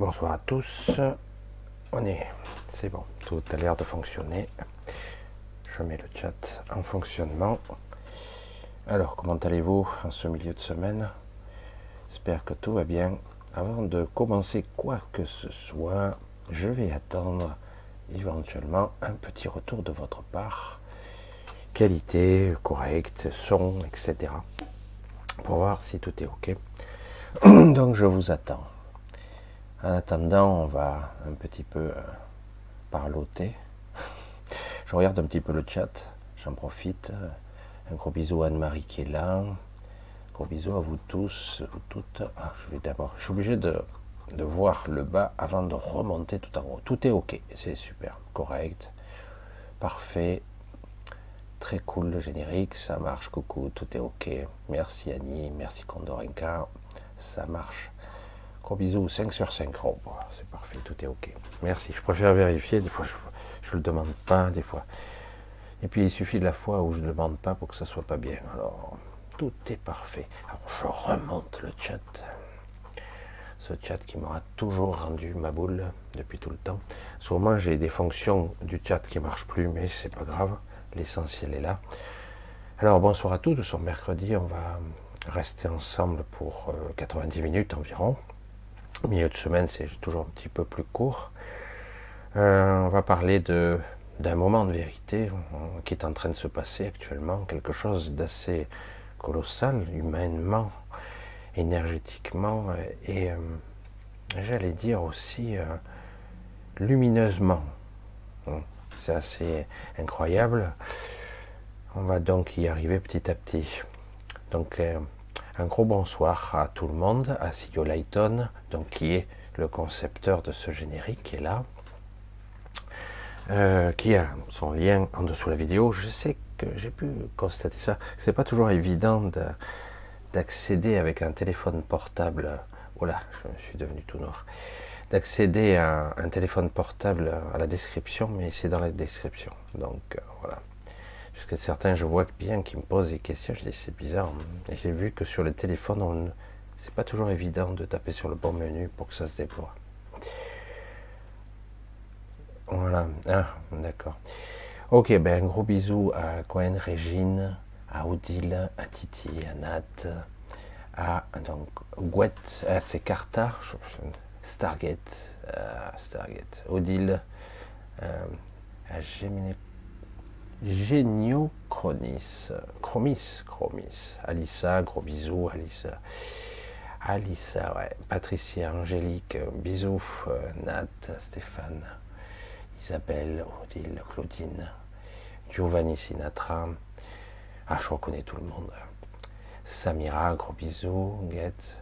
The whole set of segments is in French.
Bonsoir à tous. On est, c'est bon, tout a l'air de fonctionner. Je mets le chat en fonctionnement. Alors, comment allez-vous en ce milieu de semaine? J'espère que tout va bien. Avant de commencer quoi que ce soit, je vais attendre éventuellement un petit retour de votre part. Qualité, correcte, son, etc. Pour voir si tout est OK. Donc je vous attends. En attendant, on va un petit peu euh, parloter. Je regarde un petit peu le chat, j'en profite. Un gros bisou à Anne-Marie qui est là. Gros bisou à vous tous, toutes. Ah, je vais d'abord, je suis obligé de, de voir le bas avant de remonter tout en haut. Tout est ok, c'est super, correct, parfait, très cool le générique, ça marche, coucou, tout est ok. Merci Annie, merci Condorenka, ça marche. Gros bisous, 5 sur 5. Oh, bah, c'est parfait, tout est ok. Merci. Je préfère vérifier. Des fois, je ne le demande pas, des fois. Et puis, il suffit de la fois où je ne demande pas pour que ça soit pas bien. Alors, tout est parfait. Alors, je remonte le chat. Ce chat qui m'aura toujours rendu ma boule depuis tout le temps. Sûrement, j'ai des fonctions du chat qui ne marchent plus, mais c'est pas grave. L'essentiel est là. Alors, bonsoir à tous. Nous sommes mercredi. On va rester ensemble pour 90 euh, minutes environ. Milieu de semaine, c'est toujours un petit peu plus court. Euh, on va parler de d'un moment de vérité euh, qui est en train de se passer actuellement, quelque chose d'assez colossal, humainement, énergétiquement et j'allais dire aussi lumineusement. C'est assez incroyable. On va donc y arriver petit à petit. Donc, euh, un gros bonsoir à tout le monde, à Sigio Layton, donc, qui est le concepteur de ce générique, qui est là, euh, qui a son lien en dessous de la vidéo. Je sais que j'ai pu constater ça. C'est pas toujours évident d'accéder avec un téléphone portable. Voilà, oh je suis devenu tout noir. D'accéder à un téléphone portable à la description, mais c'est dans la description. Donc euh, voilà. Certains, je vois bien qui me posent des questions, je dis c'est bizarre. Et j'ai vu que sur le téléphone, on... c'est pas toujours évident de taper sur le bon menu pour que ça se déploie. Voilà, ah, d'accord. Ok, ben un gros bisou à Cohen, Régine, à Odile, à Titi, à Nat, à donc Gouet, à c'est Carta, Stargate, Stargate, Odile, euh, à Gemini Géniochronis, Chromis, Chromis, Alissa, gros bisous, Alissa, Alissa, ouais, Patricia, Angélique, bisous, euh, Nat, Stéphane, Isabelle, Odile, Claudine, Giovanni Sinatra, ah, je reconnais tout le monde, Samira, gros bisous, Guette,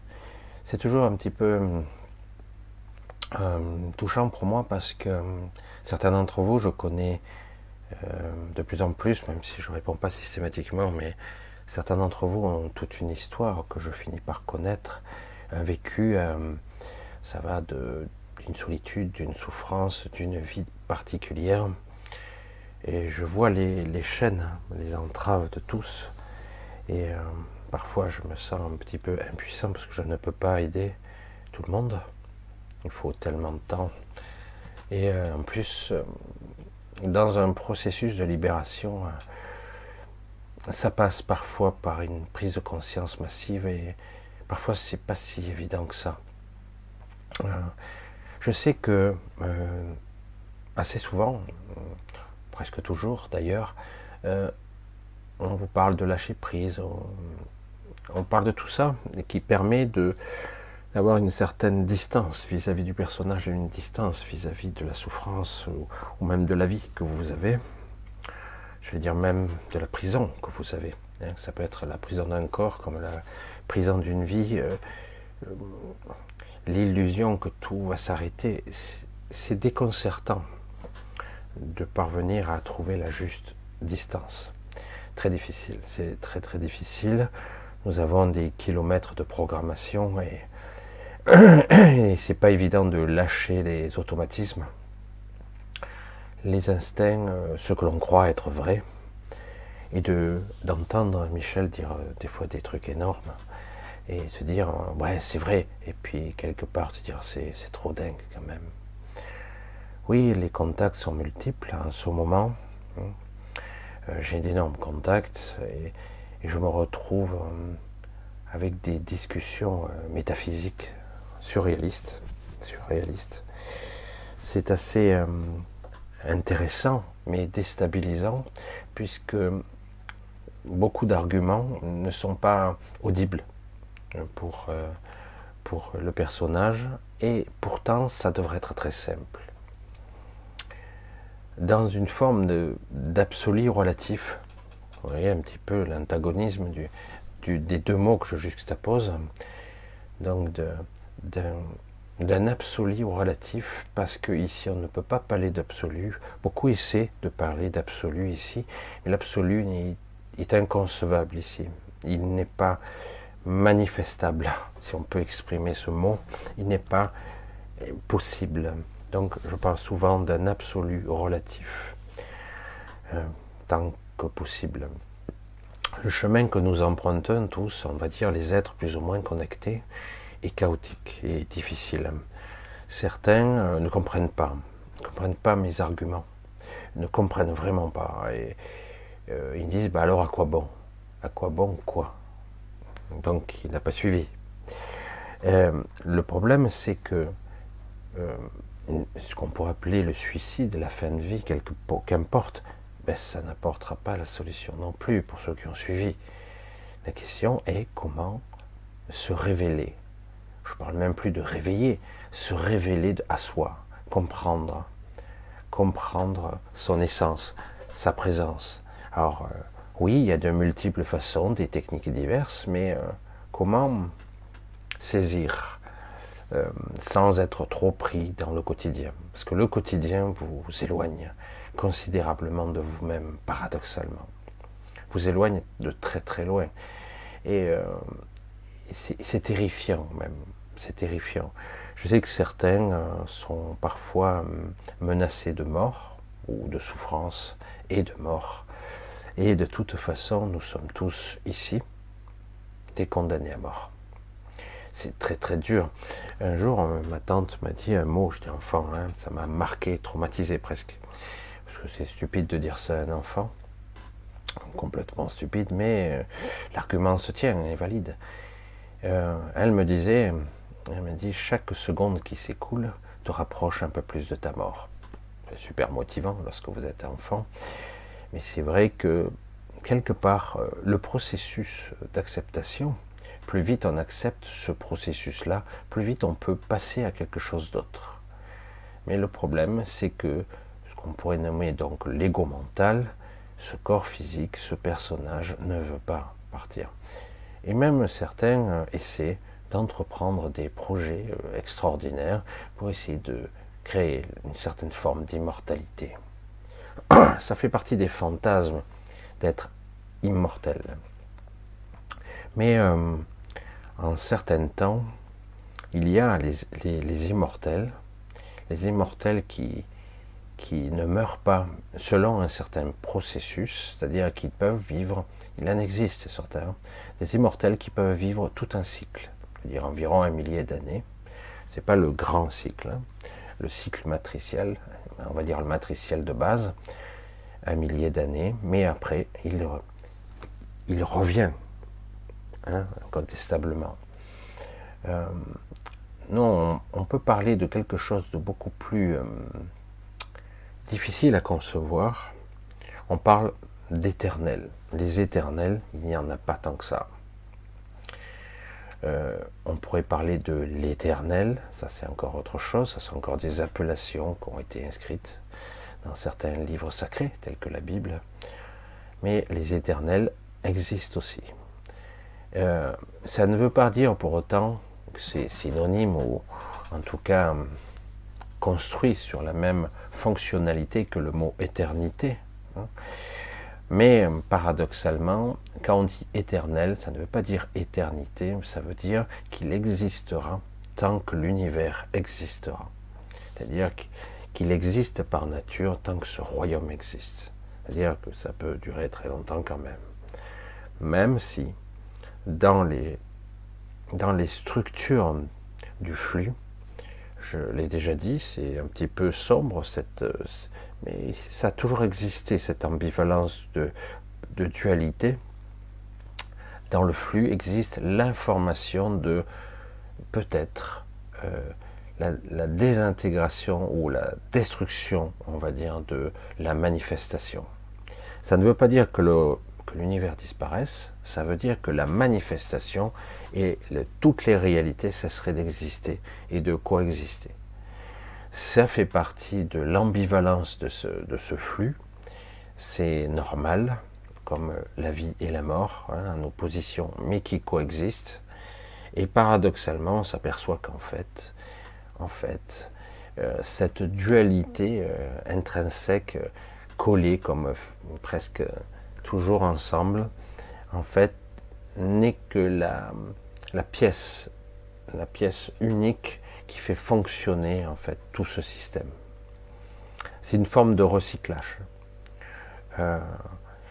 c'est toujours un petit peu euh, touchant pour moi parce que euh, certains d'entre vous, je connais euh, de plus en plus, même si je ne réponds pas systématiquement, mais certains d'entre vous ont toute une histoire que je finis par connaître, un vécu, euh, ça va d'une solitude, d'une souffrance, d'une vie particulière. Et je vois les, chaînes, les entraves de tous. Et euh, parfois je me sens un petit peu impuissant parce que je ne peux pas aider tout le monde. Il faut tellement de temps. Et en plus, dans un processus de libération, euh, ça passe parfois par une prise de conscience massive et parfois c'est pas si évident que ça. Euh, je sais que euh, assez souvent, presque toujours d'ailleurs, on vous parle de lâcher prise, on, parle de tout ça qui permet de d'avoir une certaine distance vis-à-vis du personnage et une distance vis-à-vis de la souffrance ou, même de la vie que vous avez. Je vais dire même de la prison que vous avez. Hein. Ça peut être la prison d'un corps comme la prison d'une vie. Euh, euh, l'illusion que tout va s'arrêter, c'est déconcertant de parvenir à trouver la juste distance. Très difficile, c'est très très difficile. Nous avons des kilomètres de programmation et et c'est pas évident de lâcher les automatismes, les instincts, euh, ce que l'on croit être vrai, et de d'entendre Michel dire euh, des fois des trucs énormes. et se dire ouais c'est vrai et puis quelque part se dire c'est trop dingue quand même oui les contacts sont multiples en ce moment hein. euh, j'ai d'énormes contacts et, je me retrouve euh, avec des discussions euh, métaphysiques surréalistes surréalistes c'est assez intéressant mais déstabilisant puisque beaucoup d'arguments ne sont pas audibles pour, euh, pour le personnage, et pourtant ça devrait être très simple. Dans une forme d'absolu relatif, vous voyez un petit peu l'antagonisme du, des deux mots que je juxtapose, donc d'un absolu relatif, parce que ici on ne peut pas parler d'absolu. Beaucoup essaient de parler d'absolu ici, mais l'absolu est inconcevable ici. Il n'est pas manifestable, si on peut exprimer ce mot, il n'est pas possible. Donc je parle souvent d'un absolu relatif, euh, tant que possible. Le chemin que nous empruntons tous, on va dire les êtres plus ou moins connectés, est chaotique et difficile. Certains euh, ne comprennent pas, ne comprennent pas mes arguments, ne comprennent vraiment pas. Et euh, ils disent, bah alors à quoi bon? À quoi bon quoi? Donc il n'a pas suivi. Euh, le problème, c'est que ce qu'on pourrait appeler le suicide, la fin de vie, qu'importe, ben, ça n'apportera pas la solution non plus pour ceux qui ont suivi. La question est comment se révéler. Je parle même plus de réveiller, se révéler à soi, comprendre, comprendre son essence, sa présence. Alors, euh, oui, il y a de multiples façons, des techniques diverses, mais euh, comment saisir euh, sans être trop pris dans le quotidien? Parce que le quotidien vous, éloigne considérablement de vous-même, paradoxalement. Vous éloigne de très très loin. Et c'est terrifiant même. C'est terrifiant. Je sais que certains sont parfois menacés de mort ou de souffrance et de mort et de toute façon, nous sommes tous ici des condamnés à mort. C'est très très dur. Un jour, euh, ma tante m'a dit un mot, j'étais enfant, hein, ça m'a marqué, traumatisé presque. Parce que c'est stupide de dire ça à un enfant. Complètement stupide, mais euh, l'argument se tient, est valide. Euh, elle me disait, elle me dit, chaque seconde qui s'écoule te rapproche un peu plus de ta mort. C'est super motivant lorsque vous êtes enfant. Mais c'est vrai que quelque part, euh, le processus d'acceptation, plus vite on accepte ce processus-là, plus vite on peut passer à quelque chose d'autre. Mais le problème, c'est que ce qu'on pourrait nommer donc l'ego mental, ce corps physique, ce personnage ne veut pas partir. Et même certains euh, essaient d'entreprendre des projets euh, extraordinaires pour essayer de créer une certaine forme d'immortalité. ça fait partie des fantasmes d'être immortel. Mais euh, en certains temps, il y a les, immortels, les immortels qui, qui ne meurent pas selon un certain processus, c'est-à-dire qu'ils peuvent vivre, il en existe certains, des immortels qui peuvent vivre tout un cycle, c'est-à-dire environ un millier d'années. C'est pas le grand cycle, hein. le cycle matriciel, on va dire le matriciel de base, un millier d'années, mais après, il, il revient, hein, incontestablement. Euh, non, on, peut parler de quelque chose de beaucoup plus euh, difficile à concevoir. On parle d'éternel. Les éternels, il n'y en a pas tant que ça. Euh, on pourrait parler de l'éternel, ça c'est encore autre chose, ça sont encore des appellations qui ont été inscrites dans certains livres sacrés, tels que la Bible. Mais les éternels existent aussi. Euh, ça ne veut pas dire pour autant que c'est synonyme ou en tout cas construit sur la même fonctionnalité que le mot éternité. Hein. Mais paradoxalement, quand on dit éternel, ça ne veut pas dire éternité, ça veut dire qu'il existera tant que l'univers existera. C'est-à-dire qu'il existe par nature tant que ce royaume existe. C'est-à-dire que ça peut durer très longtemps quand même. Même si, dans les dans les structures du flux, je l'ai déjà dit, c'est un petit peu sombre, cette, mais ça a toujours existé, cette ambivalence de, dualité. Dans le flux existe l'information de peut-être euh, la, désintégration ou la destruction, on va dire, de la manifestation. Ça ne veut pas dire que l'univers disparaisse, ça veut dire que la manifestation et toutes les réalités cesseraient d'exister et de coexister. Ça fait partie de l'ambivalence de ce, flux. C'est normal, comme la vie et la mort, hein, en opposition, mais qui coexistent. Et paradoxalement, on s'aperçoit qu'en fait, en fait, euh, cette dualité euh, intrinsèque, collée comme presque toujours ensemble, en fait, n'est que la pièce, la pièce unique qui fait fonctionner en fait tout ce système. C'est une forme de recyclage. Euh,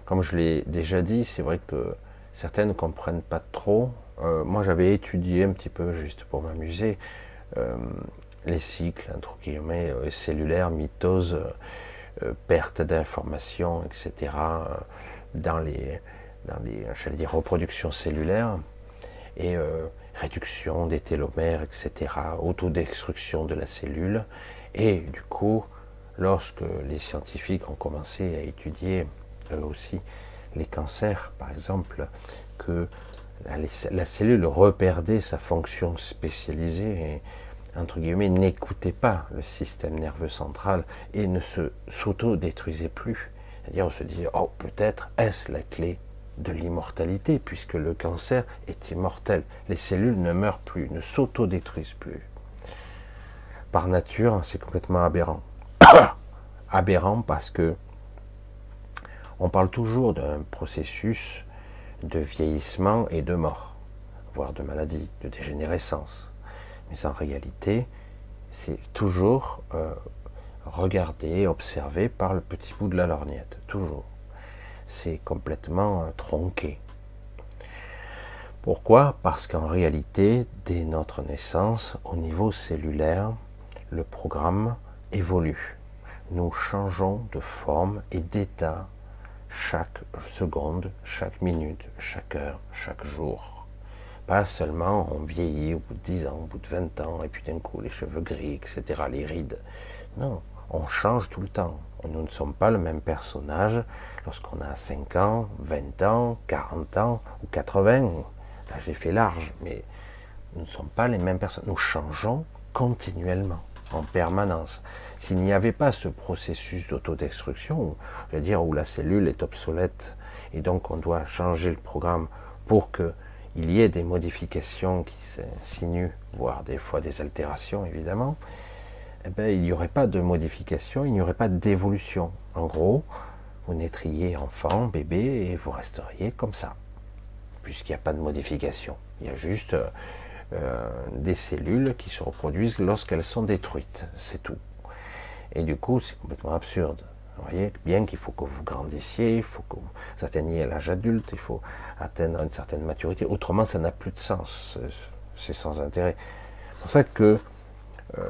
comme je l'ai déjà dit, c'est vrai que certains ne comprennent pas trop. Euh, moi, j'avais étudié un petit peu, juste pour m'amuser, euh, les cycles, entre guillemets, cellulaires, mitose, perte d'informations, etc., dans les, dans les dire, reproductions cellulaires. Et réduction des télomères, etc., autodestruction de la cellule. Et du coup, lorsque les scientifiques ont commencé à étudier eux aussi les cancers, par exemple, que la, cellule reperdait sa fonction spécialisée et, entre guillemets, n'écoutait pas le système nerveux central et ne se s'auto-détruisait plus. C'est-à-dire, on se disait, oh, peut-être est-ce la clé de l'immortalité, puisque le cancer est immortel. Les cellules ne meurent plus, ne s'autodétruisent plus. Par nature, c'est complètement aberrant. aberrant parce que on parle toujours d'un processus de vieillissement et de mort, voire de maladie, de dégénérescence. Mais en réalité, c'est toujours euh, regardé, observé par le petit bout de la lorgnette, toujours c'est complètement euh, tronqué. Pourquoi? Parce qu'en réalité, dès notre naissance, au niveau cellulaire, le programme évolue. Nous changeons de forme et d'état chaque seconde, chaque minute, chaque heure, chaque jour. Pas seulement on vieillit au bout de 10 ans, au bout de 20 ans, et puis d'un coup les cheveux gris, etc., les rides. Non, on change tout le temps. Nous ne sommes pas le même personnage lorsqu'on a 5 ans, 20 ans, 40 ans ou 80. Là, j'ai fait large, mais nous ne sommes pas les mêmes personnes. Nous changeons continuellement, en permanence. S'il n'y avait pas ce processus d'autodestruction, je veux dire, où la cellule est obsolète et donc on doit changer le programme pour qu'il y ait des modifications qui s'insinuent, voire des fois des altérations évidemment, eh ben, il n'y aurait pas de modification, il n'y aurait pas d'évolution. En gros, vous naîtriez enfant, bébé, et vous resteriez comme ça, puisqu'il n'y a pas de modification. Il y a juste euh, des cellules qui se reproduisent lorsqu'elles sont détruites, c'est tout. Et du coup, c'est complètement absurde. Vous voyez, bien qu'il faut que vous grandissiez, il faut que vous atteigniez l'âge adulte, il faut atteindre une certaine maturité. Autrement, ça n'a plus de sens. C'est sans intérêt. C'est pour ça que euh,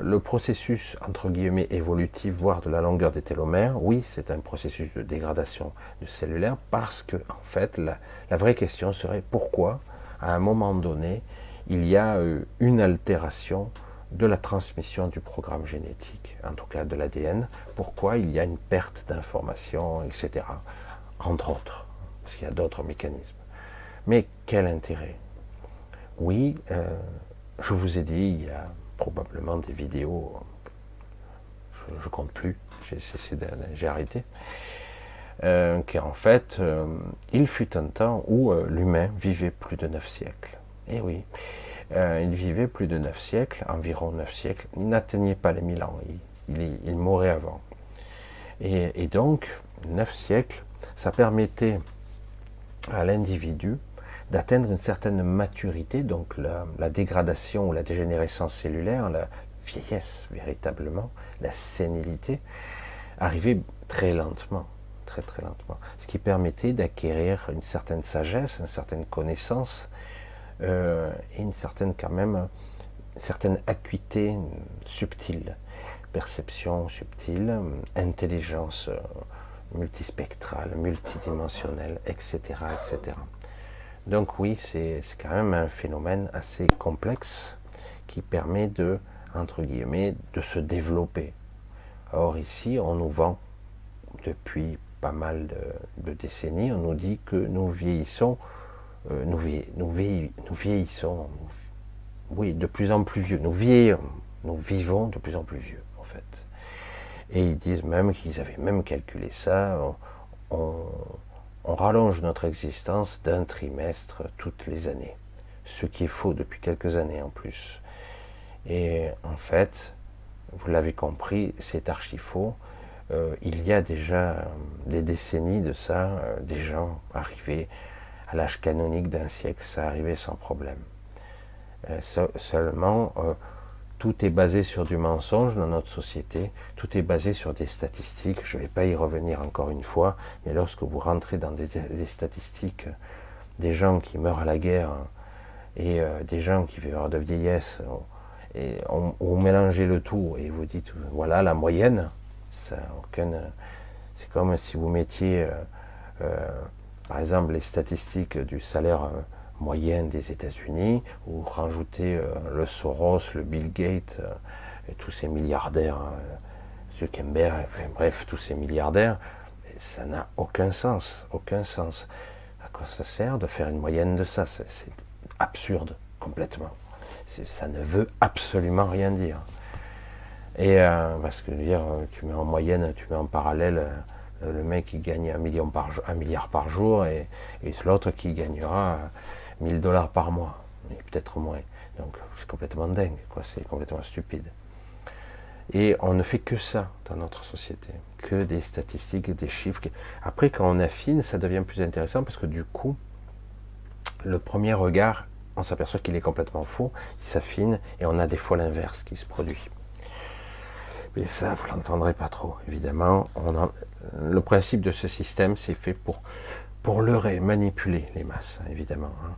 le processus, entre guillemets, évolutif, voire de la longueur des télomères, oui, c'est un processus de dégradation du cellulaire, parce que, en fait, la, vraie question serait pourquoi, à un moment donné, il y a euh, une altération de la transmission du programme génétique, en tout cas de l'ADN, pourquoi il y a une perte d'informations, etc., entre autres, parce qu'il y a d'autres mécanismes. Mais quel intérêt? Oui, euh, je vous ai dit, il y a probablement des vidéos, je, ne compte plus, j'ai arrêté, euh, qui en fait, euh, il fut un temps où euh, l'humain vivait plus de 9 siècles. Et eh oui, il vivait plus de 9 siècles, environ 9 siècles, il n'atteignait pas les 1000 ans, il, il, mourait avant. Et, donc, 9 siècles, ça permettait à l'individu d'atteindre une certaine maturité, donc la, dégradation ou la dégénérescence cellulaire, la vieillesse véritablement, la sénilité, arrivait très lentement, très très lentement, ce qui permettait d'acquérir une certaine sagesse, une certaine connaissance, euh, et une certaine quand même, certaine acuité subtile, perception subtile, intelligence euh, multispectrale, multidimensionnelle, etc., etc. Donc oui, c'est quand même un phénomène assez complexe qui permet de, entre guillemets, de se développer. Or ici, on nous vend depuis pas mal de, décennies, on nous dit que nous vieillissons, euh, nous, nous, vieillissons, oui, de plus en plus vieux. Nous vieillons, nous vivons de plus en plus vieux, en fait. Et ils disent même qu'ils avaient même calculé ça. On rallonge notre existence d'un trimestre toutes les années. Ce qui est faux depuis quelques années en plus. Et en fait, vous l'avez compris, c'est archi faux. Euh, il y a déjà euh, des décennies de ça, euh, des gens arrivés à l'âge canonique d'un siècle, ça arrivait sans problème. seulement, tout est basé sur du mensonge dans notre société, tout est basé sur des statistiques, je ne vais pas y revenir encore une fois, mais lorsque vous rentrez dans des, statistiques des gens qui meurent à la guerre et des gens qui meurent de vieillesse, et on, mélangez le tout et vous dites, voilà la moyenne, c'est comme si vous mettiez, euh, euh, par exemple, les statistiques du salaire euh, moyen des États-Unis, ou rajoutez le Soros, le Bill Gates et tous ces milliardaires, Zuckerberg, enfin, bref, tous ces milliardaires, ça n'a aucun sens, aucun sens. À quoi ça sert de faire une moyenne de ça? C'est absurde, complètement. Ça ne veut absolument rien dire. Et euh, parce que dire, tu mets en moyenne, tu mets en parallèle euh, le mec qui gagne un, million par, un milliard par jour et l'autre qui gagnera 1000 dollars par mois, peut-être moins. Donc c'est complètement dingue, quoi, c'est complètement stupide. Et on ne fait que ça dans notre société, que des statistiques, des chiffres. Après, quand on affine, ça devient plus intéressant parce que du coup, le premier regard, on s'aperçoit qu'il est complètement faux, il s'affine et on a des fois l'inverse qui se produit. Et ça, vous l'entendrez pas trop, évidemment. le principe de ce système, c'est fait pour, pour leurrer, manipuler les masses, évidemment. Hein.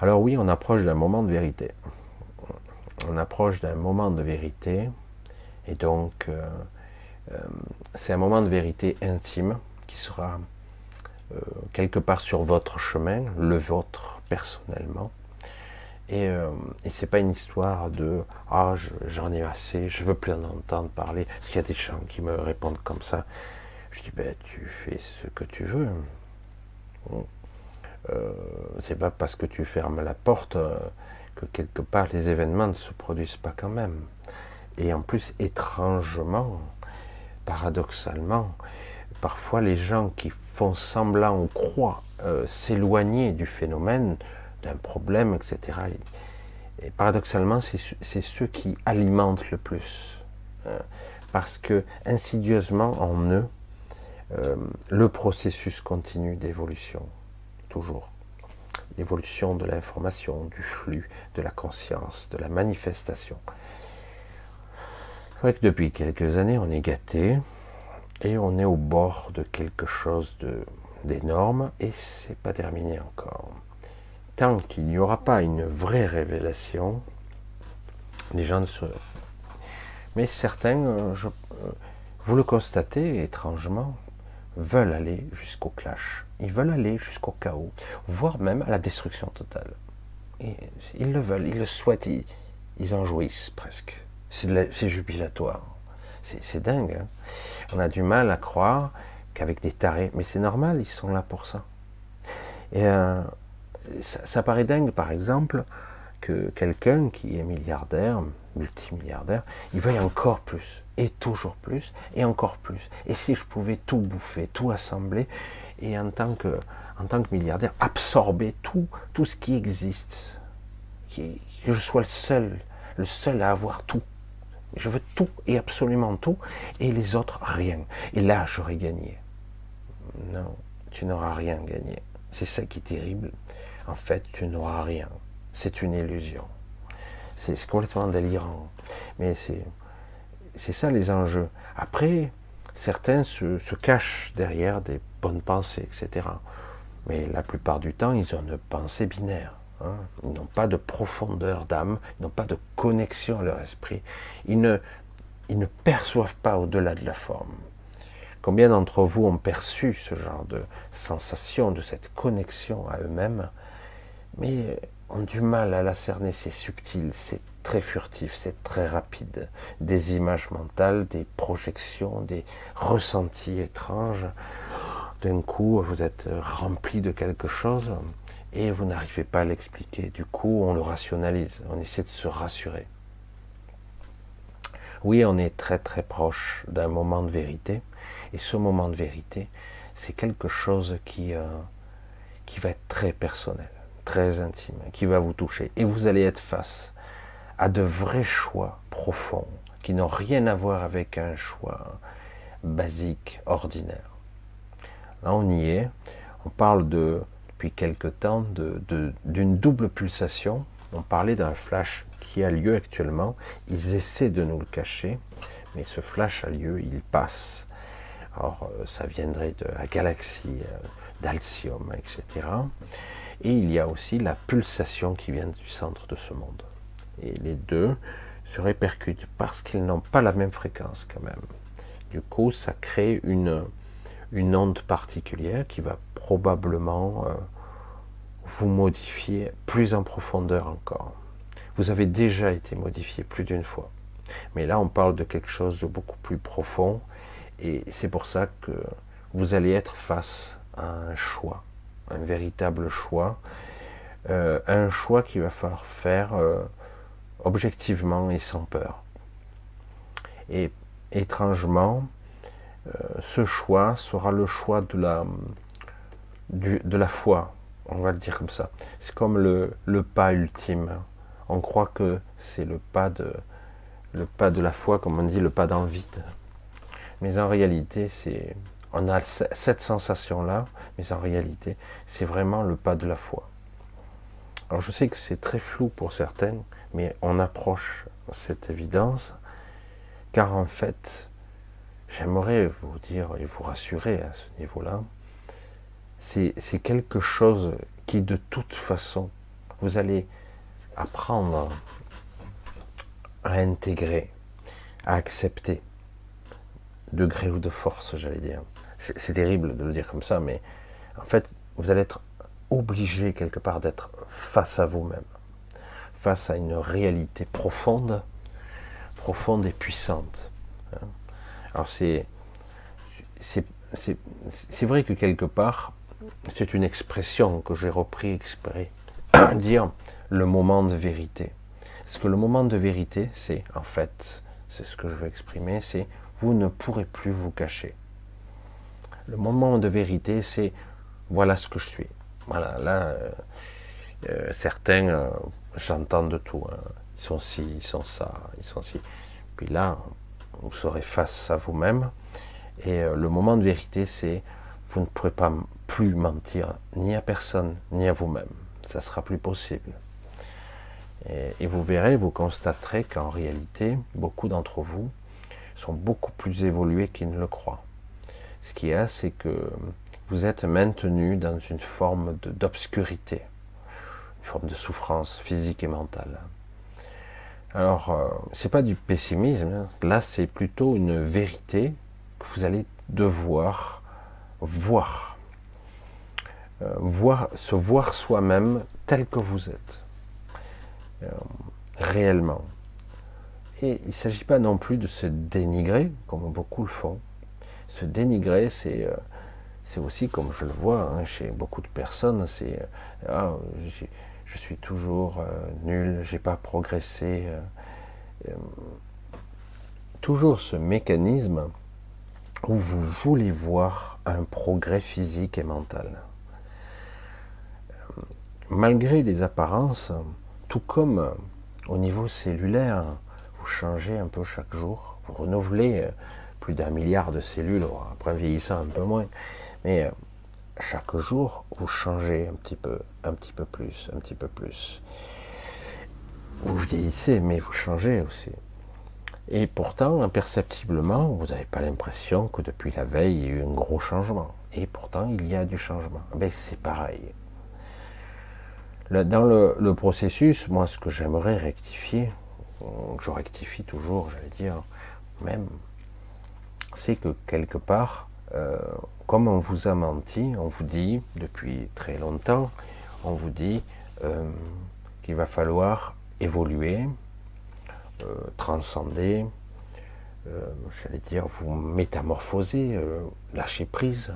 Alors oui, on approche d'un moment de vérité. On approche d'un moment de vérité, et donc euh, euh, c'est un moment de vérité intime qui sera euh, quelque part sur votre chemin, le vôtre personnellement, et, et c'est pas une histoire de ah j'en ai assez, je veux plus en entendre parler. Parce qu'il y a des gens qui me répondent comme ça. Je dis ben tu fais ce que tu veux. Euh, c'est pas parce que tu fermes la porte euh, que quelque part les événements ne se produisent pas quand même. Et en plus étrangement, paradoxalement, parfois les gens qui font semblant ou croient euh, s'éloigner du phénomène d'un problème, etc. Et paradoxalement, c'est ceux qui alimentent le plus. Hein. parce que insidieusement en eux, euh, le processus continue d'évolution, L'évolution de l'information, du flux, de la conscience, de la manifestation. C'est vrai que depuis quelques années, on est gâté et on est au bord de quelque chose d'énorme et c'est pas terminé encore tant qu'il n'y aura pas une vraie révélation, les gens ne se... Mais certains, euh, euh, vous le constatez étrangement, veulent aller jusqu'au clash. Ils veulent aller jusqu'au chaos, voire même à la destruction totale. Ils le veulent, ils le souhaitent, ils, en jouissent presque. C'est jubilatoire. C'est dingue. Hein. On a du mal à croire qu'avec des tarés, mais c'est normal, ils sont là pour ça. Et euh, ça, paraît dingue, par exemple, que quelqu'un qui est milliardaire, multimilliardaire, il veuille encore plus, et toujours plus, et encore plus. Et si je pouvais tout bouffer, tout assembler, et en tant que, en tant que milliardaire, absorber tout, tout ce qui existe, que je sois le seul, le seul à avoir tout. Je veux tout et absolument tout, et les autres rien. Et là, j'aurais gagné. Non, tu n'auras rien gagné. C'est ça qui est terrible en fait, tu n'auras rien. C'est une illusion. C'est complètement délirant. Mais c'est ça les enjeux. Après, certains se, cachent derrière des bonnes pensées, etc. Mais la plupart du temps, ils ont une pensée binaire. Hein. Ils n'ont pas de profondeur d'âme, ils n'ont pas de connexion à leur esprit. Ils ne, ils ne perçoivent pas au-delà de la forme. Combien d'entre vous ont perçu ce genre de sensation, de cette connexion à eux-mêmes, mais ont du mal à la cerner, c'est subtil, c'est très furtif, c'est très rapide. Des images mentales, des projections, des ressentis étranges. D'un coup, vous êtes rempli de quelque chose et vous n'arrivez pas à l'expliquer. Du coup, on le rationalise, on essaie de se rassurer. Oui, on est très très proche d'un moment de vérité, et ce moment de vérité, c'est quelque chose qui, euh, qui va être très personnel, très intime, qui va vous toucher. Et vous allez être face à de vrais choix profonds, qui n'ont rien à voir avec un choix basique, ordinaire. Là, on y est. On parle de, depuis quelque temps d'une double pulsation. On parlait d'un flash qui a lieu actuellement. Ils essaient de nous le cacher, mais ce flash a lieu, il passe. Alors, euh, ça viendrait de la galaxie euh, d'Alcium, etc. Et il y a aussi la pulsation qui vient du centre de ce monde. Et les deux se répercutent parce qu'ils n'ont pas la même fréquence quand même. Du coup, ça crée une, onde particulière qui va probablement euh, vous modifier plus en profondeur encore. Vous avez déjà été modifié plus d'une fois. Mais là, on parle de quelque chose de beaucoup plus profond. Et c'est pour ça que vous allez être face à un choix, un véritable choix. Euh, un choix qu'il va falloir faire euh, objectivement et sans peur. Et étrangement, euh, ce choix sera le choix de la, de la foi, on va le dire comme ça. C'est comme le, pas ultime on croit que c'est le pas de le pas de la foi, comme on dit, le pas dans vide. Mais en réalité, c'est on a cette sensation-là, mais en réalité, c'est vraiment le pas de la foi. Alors je sais que c'est très flou pour certains, mais on approche cette évidence, car en fait, j'aimerais vous dire et vous rassurer à ce niveau-là, c'est quelque chose qui de toute façon, vous allez apprendre à intégrer, à accepter, de gré ou de force, j'allais dire. C'est terrible de le dire comme ça, mais en fait, vous allez être obligé quelque part d'être face à vous-même, face à une réalité profonde, profonde et puissante. Hein. Alors c'est c'est vrai que quelque part, c'est une expression que j'ai repris exprès, dire le moment de vérité. Ce que le moment de vérité, c'est en fait, c'est ce que je veux exprimer, c'est vous ne pourrez plus vous cacher. Le moment de vérité, c'est voilà ce que je suis. Voilà, là, euh, euh, certains, euh, j'entends de tout. Hein. Ils sont ci, ils sont ça, ils sont ci. Puis là, vous serez face à vous-même. Et le moment de vérité, c'est vous ne pourrez pas plus mentir ni à personne, ni à vous-même. Ça sera plus possible. Et, vous verrez, vous constaterez qu'en réalité, beaucoup d'entre vous sont beaucoup plus évolués qu'ils ne le croient. Ce qui est, c'est que vous êtes maintenu dans une forme d'obscurité, une forme de souffrance physique et mentale. Alors, euh, c'est pas du pessimisme, hein. là c'est plutôt une vérité que vous allez devoir voir, euh, voir se voir soi-même tel que vous êtes. Euh, réellement. Et il ne s'agit pas non plus de se dénigrer, comme beaucoup le font. Se dénigrer, c'est euh, c'est aussi, comme je le vois hein, chez beaucoup de personnes, c'est euh, ah, je suis toujours nul, j'ai pas progressé. toujours ce mécanisme où vous voulez voir un progrès physique et mental. Malgré les apparences, tout comme euh, au niveau cellulaire, vous changez un peu chaque jour, vous renouvelez euh, plus d'un milliard de cellules, après vieillissant un peu moins, mais euh, chaque jour, vous changez un petit peu, un petit peu plus, un petit peu plus. Vous vieillissez, mais vous changez aussi. Et pourtant, imperceptiblement, vous n'avez pas l'impression que depuis la veille, il y a eu un gros changement. Et pourtant, il y a du changement. Ben, c'est pareil. Dans le, processus, moi, ce que j'aimerais rectifier, je rectifie toujours, j'allais dire, même, c'est que quelque part, euh, comme on vous a menti, on vous dit depuis très longtemps, on vous dit euh, qu'il va falloir évoluer, euh, transcender, j'allais dire, vous métamorphoser, lâcher prise,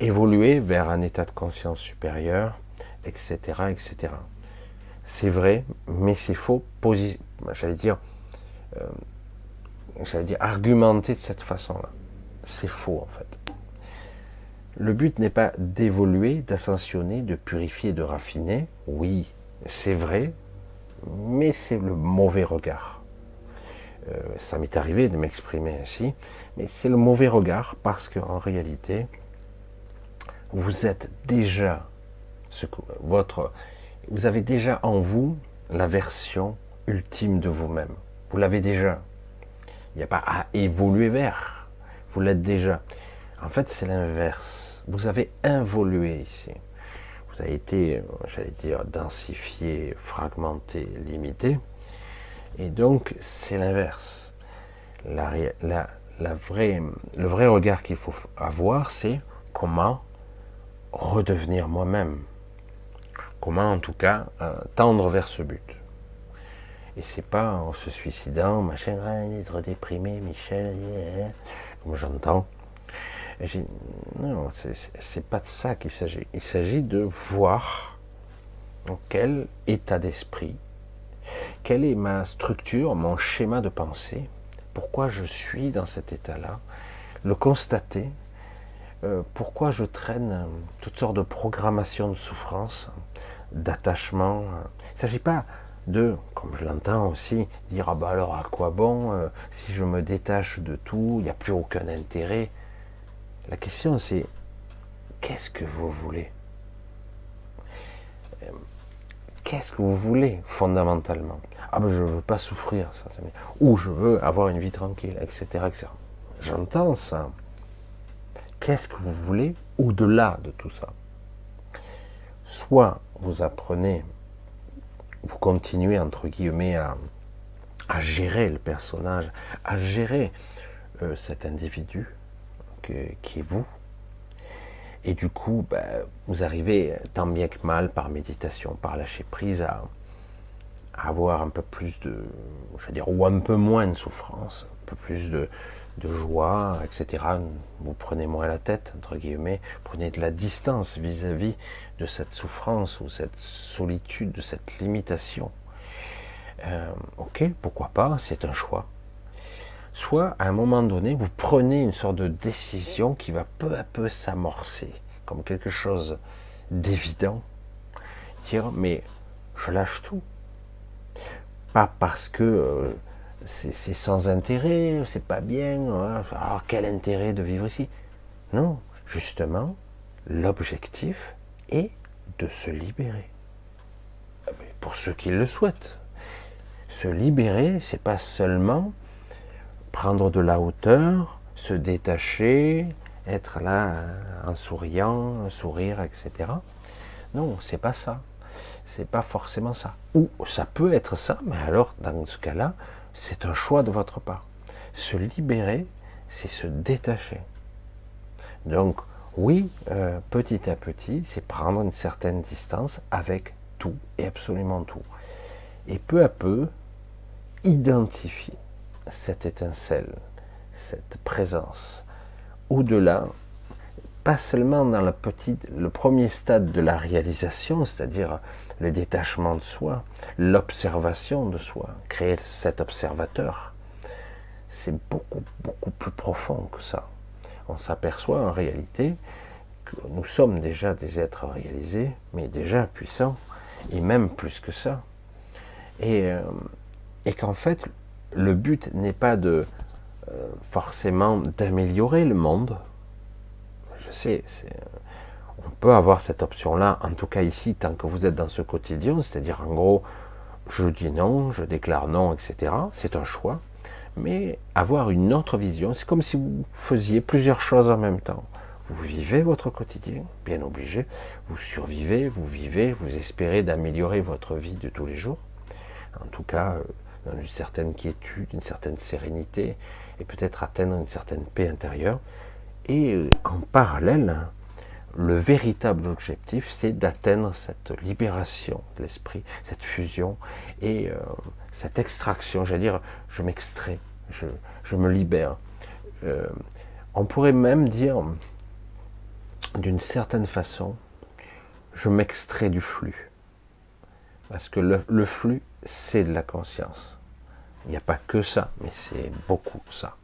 évoluer vers un état de conscience supérieur, etc., etc. C'est vrai, mais c'est faux. J'allais dire, j'allais dire, argumenter de cette façon-là. C'est faux en fait. Le but n'est pas d'évoluer, d'ascensionner, de purifier, de raffiner. Oui, c'est vrai, mais c'est le mauvais regard. Euh, ça m'est arrivé de m'exprimer ainsi, mais c'est le mauvais regard parce qu'en réalité, vous êtes déjà votre, vous avez déjà en vous la version ultime de vous-même. Vous l'avez déjà. Il n'y a pas à évoluer vers. Vous l'êtes déjà. En fait, c'est l'inverse. Vous avez involué ici. Vous avez été, j'allais dire, densifié, fragmenté, limité. Et donc, c'est l'inverse. La, le vrai regard qu'il faut avoir, c'est comment redevenir moi-même. Comment en tout cas euh, tendre vers ce but. Et c'est pas en se suicidant, machin, être déprimé, Michel, hein, comme j'entends. Non, c'est pas de ça qu'il s'agit. Il s'agit de voir dans quel état d'esprit, quelle est ma structure, mon schéma de pensée, pourquoi je suis dans cet état-là, le constater, euh, pourquoi je traîne euh, toutes sortes de programmations de souffrance, d'attachement. Il ne s'agit pas de, comme je l'entends aussi, dire ah bah alors à quoi bon euh, si je me détache de tout, il n'y a plus aucun intérêt. La question c'est qu'est-ce que vous voulez? Qu'est-ce que vous voulez fondamentalement? Ah ben je ne veux pas souffrir, ça, ou je veux avoir une vie tranquille, etc. J'entends ça. Qu'est-ce que vous voulez au-delà de tout ça? Soit vous apprenez, vous continuez entre guillemets à, gérer le personnage, à gérer euh, cet individu qui est vous, et du coup, ben, vous arrivez tant bien que mal par méditation, par lâcher prise à, à avoir un peu plus de, je veux dire, ou un peu moins de souffrance, un peu plus de, de joie, etc. Vous prenez moins la tête, entre guillemets, prenez de la distance vis-à-vis de cette souffrance ou cette solitude, de cette limitation. Euh, ok, pourquoi pas, c'est un choix. Soit à un moment donné, vous prenez une sorte de décision qui va peu à peu s'amorcer, comme quelque chose d'évident. Dire, mais je lâche tout. Pas parce que euh, c'est sans intérêt, c'est pas bien. Alors quel intérêt de vivre ici? Non, justement, l'objectif est de se libérer. Ah, pour ceux qui le souhaitent. Se libérer, c'est pas seulement prendre de la hauteur, se détacher, être là en souriant, un sourire, etc. Non, c'est pas ça. C'est pas forcément ça. Ou ça peut être ça, mais alors dans ce cas-là, c'est un choix de votre part. Se libérer, c'est se détacher. Donc, oui, euh, petit à petit, c'est prendre une certaine distance avec tout et absolument tout. Et peu à peu, identifier cette étincelle, cette présence, au-delà, pas seulement dans le premier stade de la réalisation, c'est-à-dire le détachement de soi, l'observation de soi, créer cet observateur, c'est beaucoup, beaucoup plus profond que ça. On s'aperçoit en réalité que nous sommes déjà des êtres réalisés, mais déjà puissants, et même plus que ça. Et, euh, qu'en fait, le but n'est pas de euh, forcément d'améliorer le monde. Je sais, c'est on peut avoir cette option-là, en tout cas ici, tant que vous êtes dans ce quotidien, c'est-à-dire en gros, je dis non, je déclare non, etc. C'est un choix, mais avoir une autre vision, c'est comme si vous faisiez plusieurs choses en même temps. Vous vivez votre quotidien, bien obligé. Vous survivez, vous vivez, vous espérez d'améliorer votre vie de tous les jours. En tout cas, euh, dans une certaine quiétude, une certaine sérénité, et peut-être atteindre une certaine paix intérieure. Et euh, en parallèle, le véritable objectif, c'est d'atteindre cette libération de l'esprit, cette fusion et euh, cette extraction. J'allais dire, je m'extrais, je, me libère. on pourrait même dire, d'une certaine façon, je m'extrais du flux. Parce que le, flux, c'est de la conscience. Il n'y a pas que ça, mais c'est beaucoup ça.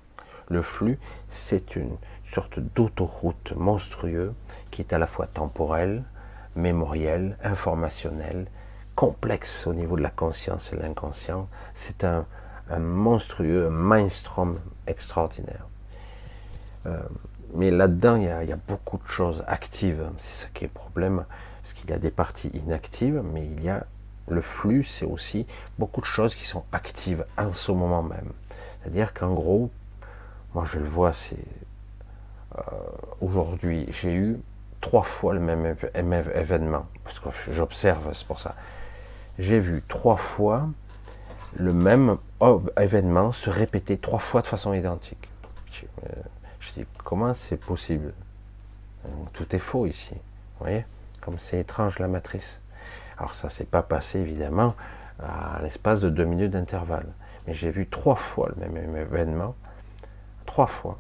Le flux, c'est une sorte d'autoroute monstrueuse qui est à la fois temporelle, mémorielle, informationnelle, complexe au niveau de la conscience et de l'inconscient. C'est un, monstrueux, un mainstream extraordinaire. Euh, mais là-dedans, il, y, a, beaucoup de choses actives. C'est ça qui est le problème, parce qu'il y a des parties inactives, mais il y a le flux, c'est aussi beaucoup de choses qui sont actives en ce moment même. C'est-à-dire qu'en gros, moi je le vois, c'est aujourd'hui, j'ai eu trois fois le même, événement, parce que j'observe, c'est pour ça. J'ai vu trois fois le même événement se répéter trois fois de façon identique. Euh, je dis, comment c'est possible? Tout est faux ici. Vous voyez? Comme c'est étrange la matrice. Alors ça s'est pas passé évidemment à l'espace de deux minutes d'intervalle. Mais j'ai vu trois fois le même événement. Trois fois.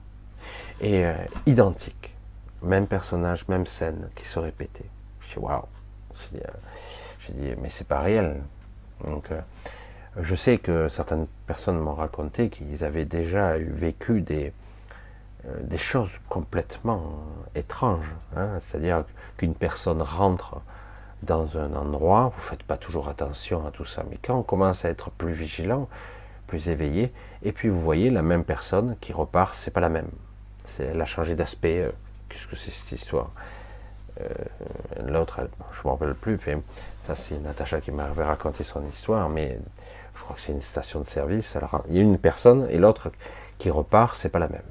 Et euh, identique. Même personnage, même scène qui se répétait. Je dis, waouh. Je dis, mais c'est pas réel. Donc, euh, je sais que certaines personnes m'ont raconté qu'ils avaient déjà vécu des, euh, des choses complètement étranges. Hein. C'est-à-dire qu'une personne rentre dans un endroit, vous ne faites pas toujours attention à tout ça, mais quand on commence à être plus vigilant, plus éveillé, et puis vous voyez la même personne qui repart, c'est pas la même. Elle a changé d'aspect. Euh, qu'est-ce que c'est cette histoire? Euh, L'autre, je ne me rappelle plus. ça, c'est Natacha qui m'avait raconté son histoire, mais je crois que c'est une station de service. Alors, il y a une personne et l'autre qui repart, c'est pas la même.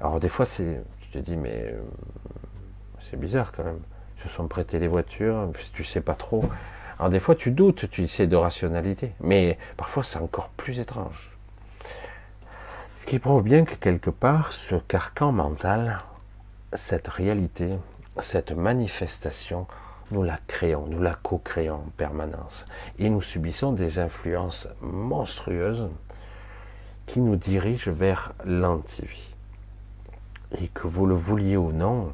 Alors des fois, c'est, tu te dis, mais euh, c'est bizarre quand même. Ils se sont prêtés les voitures, tu sais pas trop. Alors des fois, tu doutes, tu sais de rationalité, mais parfois c'est encore plus étrange. Qui prouve bien que quelque part, ce carcan mental, cette réalité, cette manifestation, nous la créons, nous la co-créons en permanence. Et nous subissons des influences monstrueuses qui nous dirigent vers l'antivie et que vous le vouliez ou non,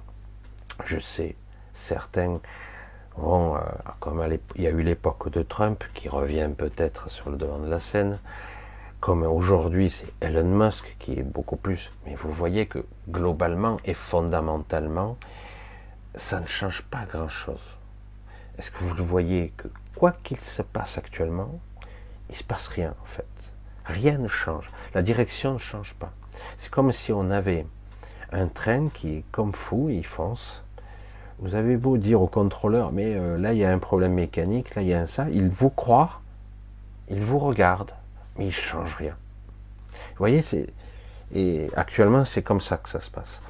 je sais, certains vont, euh, comme il y a eu l'époque de Trump qui revient peut-être sur le devant de la scène, comme aujourd'hui c'est Elon Musk qui est beaucoup plus, mais vous voyez que globalement et fondamentalement, ça ne change pas grand-chose. Est-ce que vous le voyez que quoi qu'il se passe actuellement, il ne se passe rien en fait. Rien ne change. La direction ne change pas. C'est comme si on avait un train qui est comme fou, il fonce. Vous avez beau dire au contrôleur, mais euh, là il y a un problème mécanique, là il y a un ça, il vous croit, il vous regarde, mais il change rien. Vous voyez, c'est et actuellement c'est comme ça que ça se passe.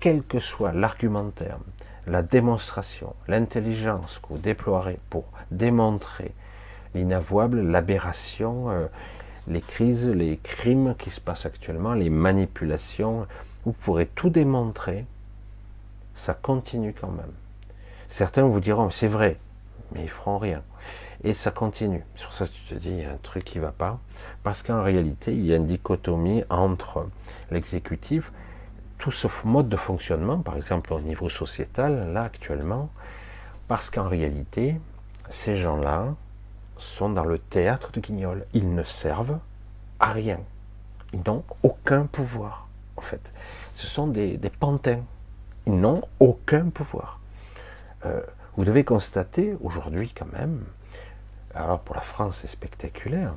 Quel que soit l'argumentaire, la démonstration, l'intelligence que vous déploierez pour démontrer l'inavouable, l'aberration, euh, les crises, les crimes qui se passent actuellement, les manipulations, vous pourrez tout démontrer, ça continue quand même. Certains vous diront, c'est vrai, mais ils feront rien. Et ça continue. Sur ça, tu te dis, il y a un truc qui ne va pas. Parce qu'en réalité, il y a une dichotomie entre l'exécutif, tout ce mode de fonctionnement, par exemple au niveau sociétal, là actuellement, parce qu'en réalité, ces gens-là sont dans le théâtre de Guignol. Ils ne servent à rien. Ils n'ont aucun pouvoir en fait. Ce sont des, pantins. Ils n'ont aucun pouvoir. Euh, vous devez constater aujourd'hui quand même, alors pour la France c'est spectaculaire,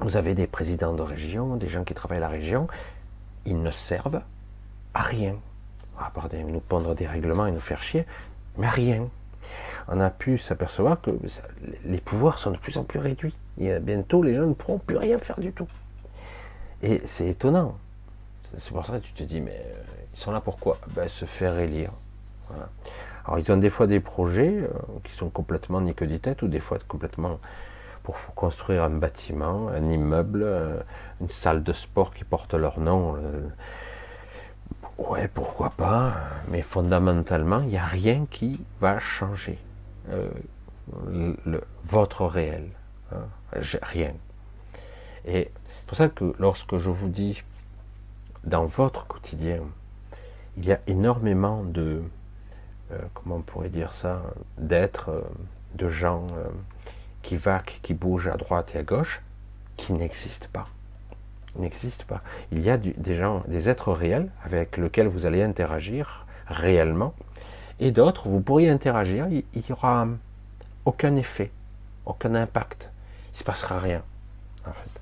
vous avez des présidents de région, des gens qui travaillent la région, ils ne servent à rien. À part nous pondre des règlements et nous faire chier, mais à rien. On a pu s'apercevoir que les pouvoirs sont de plus en plus réduits. Et bientôt, les gens ne pourront plus rien faire du tout. Et c'est étonnant. C'est pour ça que tu te dis, mais euh, ils sont là pourquoi? Ben, Se faire élire. Alors ils ont des fois des projets euh, qui sont complètement ni que des têtes, ou des fois complètement pour construire un bâtiment, un immeuble, euh, une salle de sport qui porte leur nom. Ouais, pourquoi pas, mais fondamentalement, il n'y a rien qui va changer votre réel. Hein. Rien. Et c'est pour ça que lorsque je vous dis dans votre quotidien, il y a énormément de, euh, comment on pourrait dire ça, d'êtres, euh, de gens euh, qui vaquent, qui bougent à droite et à gauche, qui n'existent pas. N'existent pas. Il y a des gens, des êtres réels avec lesquels vous allez interagir réellement, et d'autres, vous pourriez interagir, il n'y aura aucun effet, aucun impact, il ne se passera rien, en fait.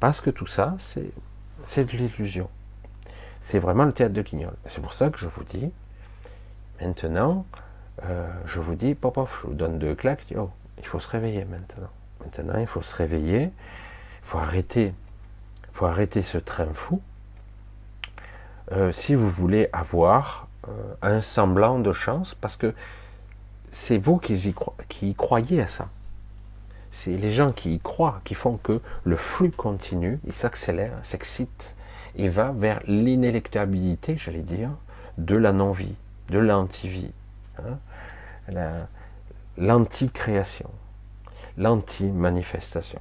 Parce que tout ça, c'est de l'illusion. C'est vraiment le théâtre de Guignol. C'est pour ça que je vous dis, maintenant, euh, je vous dis, pop, pop, je vous donne deux claques, oh, il faut se réveiller maintenant. Maintenant, il faut se réveiller, il faut arrêter, faut arrêter ce train fou. Euh, si vous voulez avoir euh, un semblant de chance, parce que c'est vous qui y croyez à ça c'est les gens qui y croient qui font que le flux continue, il s'accélère, s'excite, et va vers l'inélectabilité, j'allais dire, de la non-vie, de l'anti-vie, hein, l'anti-création, l'anti-manifestation.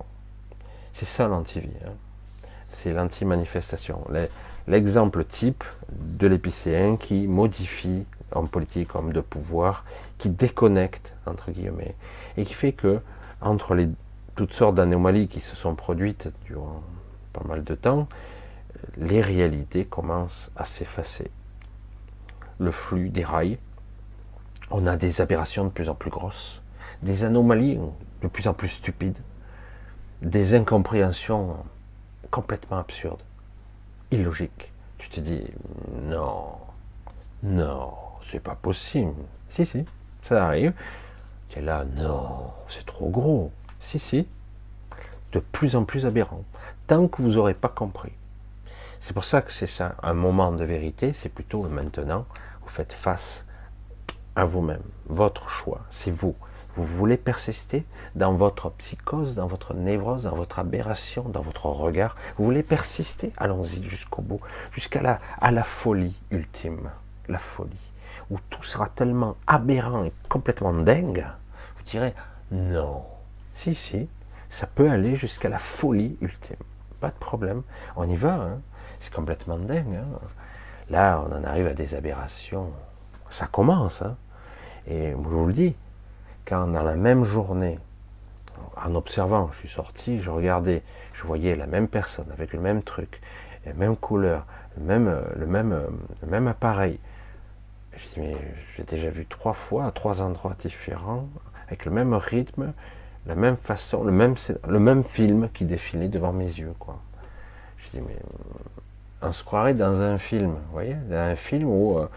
C'est ça l'anti-vie, hein. c'est l'anti-manifestation. L'exemple type de l'épicéen qui modifie en politique, homme de pouvoir, qui déconnecte, entre guillemets, et qui fait que entre toutes sortes d'anomalies qui se sont produites durant pas mal de temps, les réalités commencent à s'effacer. Le flux déraille, on a des aberrations de plus en plus grosses, des anomalies de plus en plus stupides, des incompréhensions complètement absurdes, illogiques. Tu te dis, non, non, c'est pas possible. Si, si, ça arrive. Tu es là, non, c'est trop gros. Si, si. De plus en plus aberrant. Tant que vous n'aurez pas compris. C'est pour ça que c'est ça, un moment de vérité, c'est plutôt maintenant. Vous faites face à vous-même. Votre choix, c'est vous. Vous voulez persister dans votre psychose, dans votre névrose, dans votre aberration, dans votre regard. Vous voulez persister? Allons-y jusqu'au bout, jusqu'à la, à la folie ultime. La folie où tout sera tellement aberrant et complètement dingue, vous direz non. Si, si, ça peut aller jusqu'à la folie ultime. Pas de problème. On y va. Hein. C'est complètement dingue. Hein. Là, on en arrive à des aberrations. Ça commence. Hein. Et je vous le dis, quand dans la même journée, en observant, je suis sorti, je regardais, je voyais la même personne avec le même truc, la même couleur, le même, le même, le même appareil, je dis, mais j'ai déjà vu trois fois à trois endroits différents, avec le même rythme, la même façon, le même, le même film qui défilait devant mes yeux. Quoi. Je dis, mais on se croirait dans un film, vous voyez, dans un film où euh,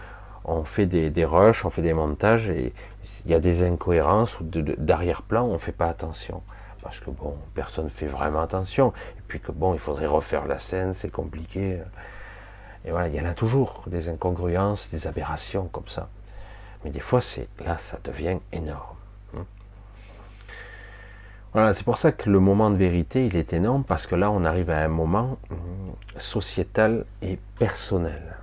on fait des, des, rushs, on fait des montages et il y a des incohérences ou d'arrière-plan, on ne fait pas attention. Parce que bon, personne ne fait vraiment attention. Et puis que bon, il faudrait refaire la scène, c'est compliqué. Et voilà, il y en a toujours des incongruences, des aberrations comme ça. Mais des fois, c'est là, ça devient énorme. Voilà, c'est pour ça que le moment de vérité, il est énorme, parce que là, on arrive à un moment hum, sociétal et personnel.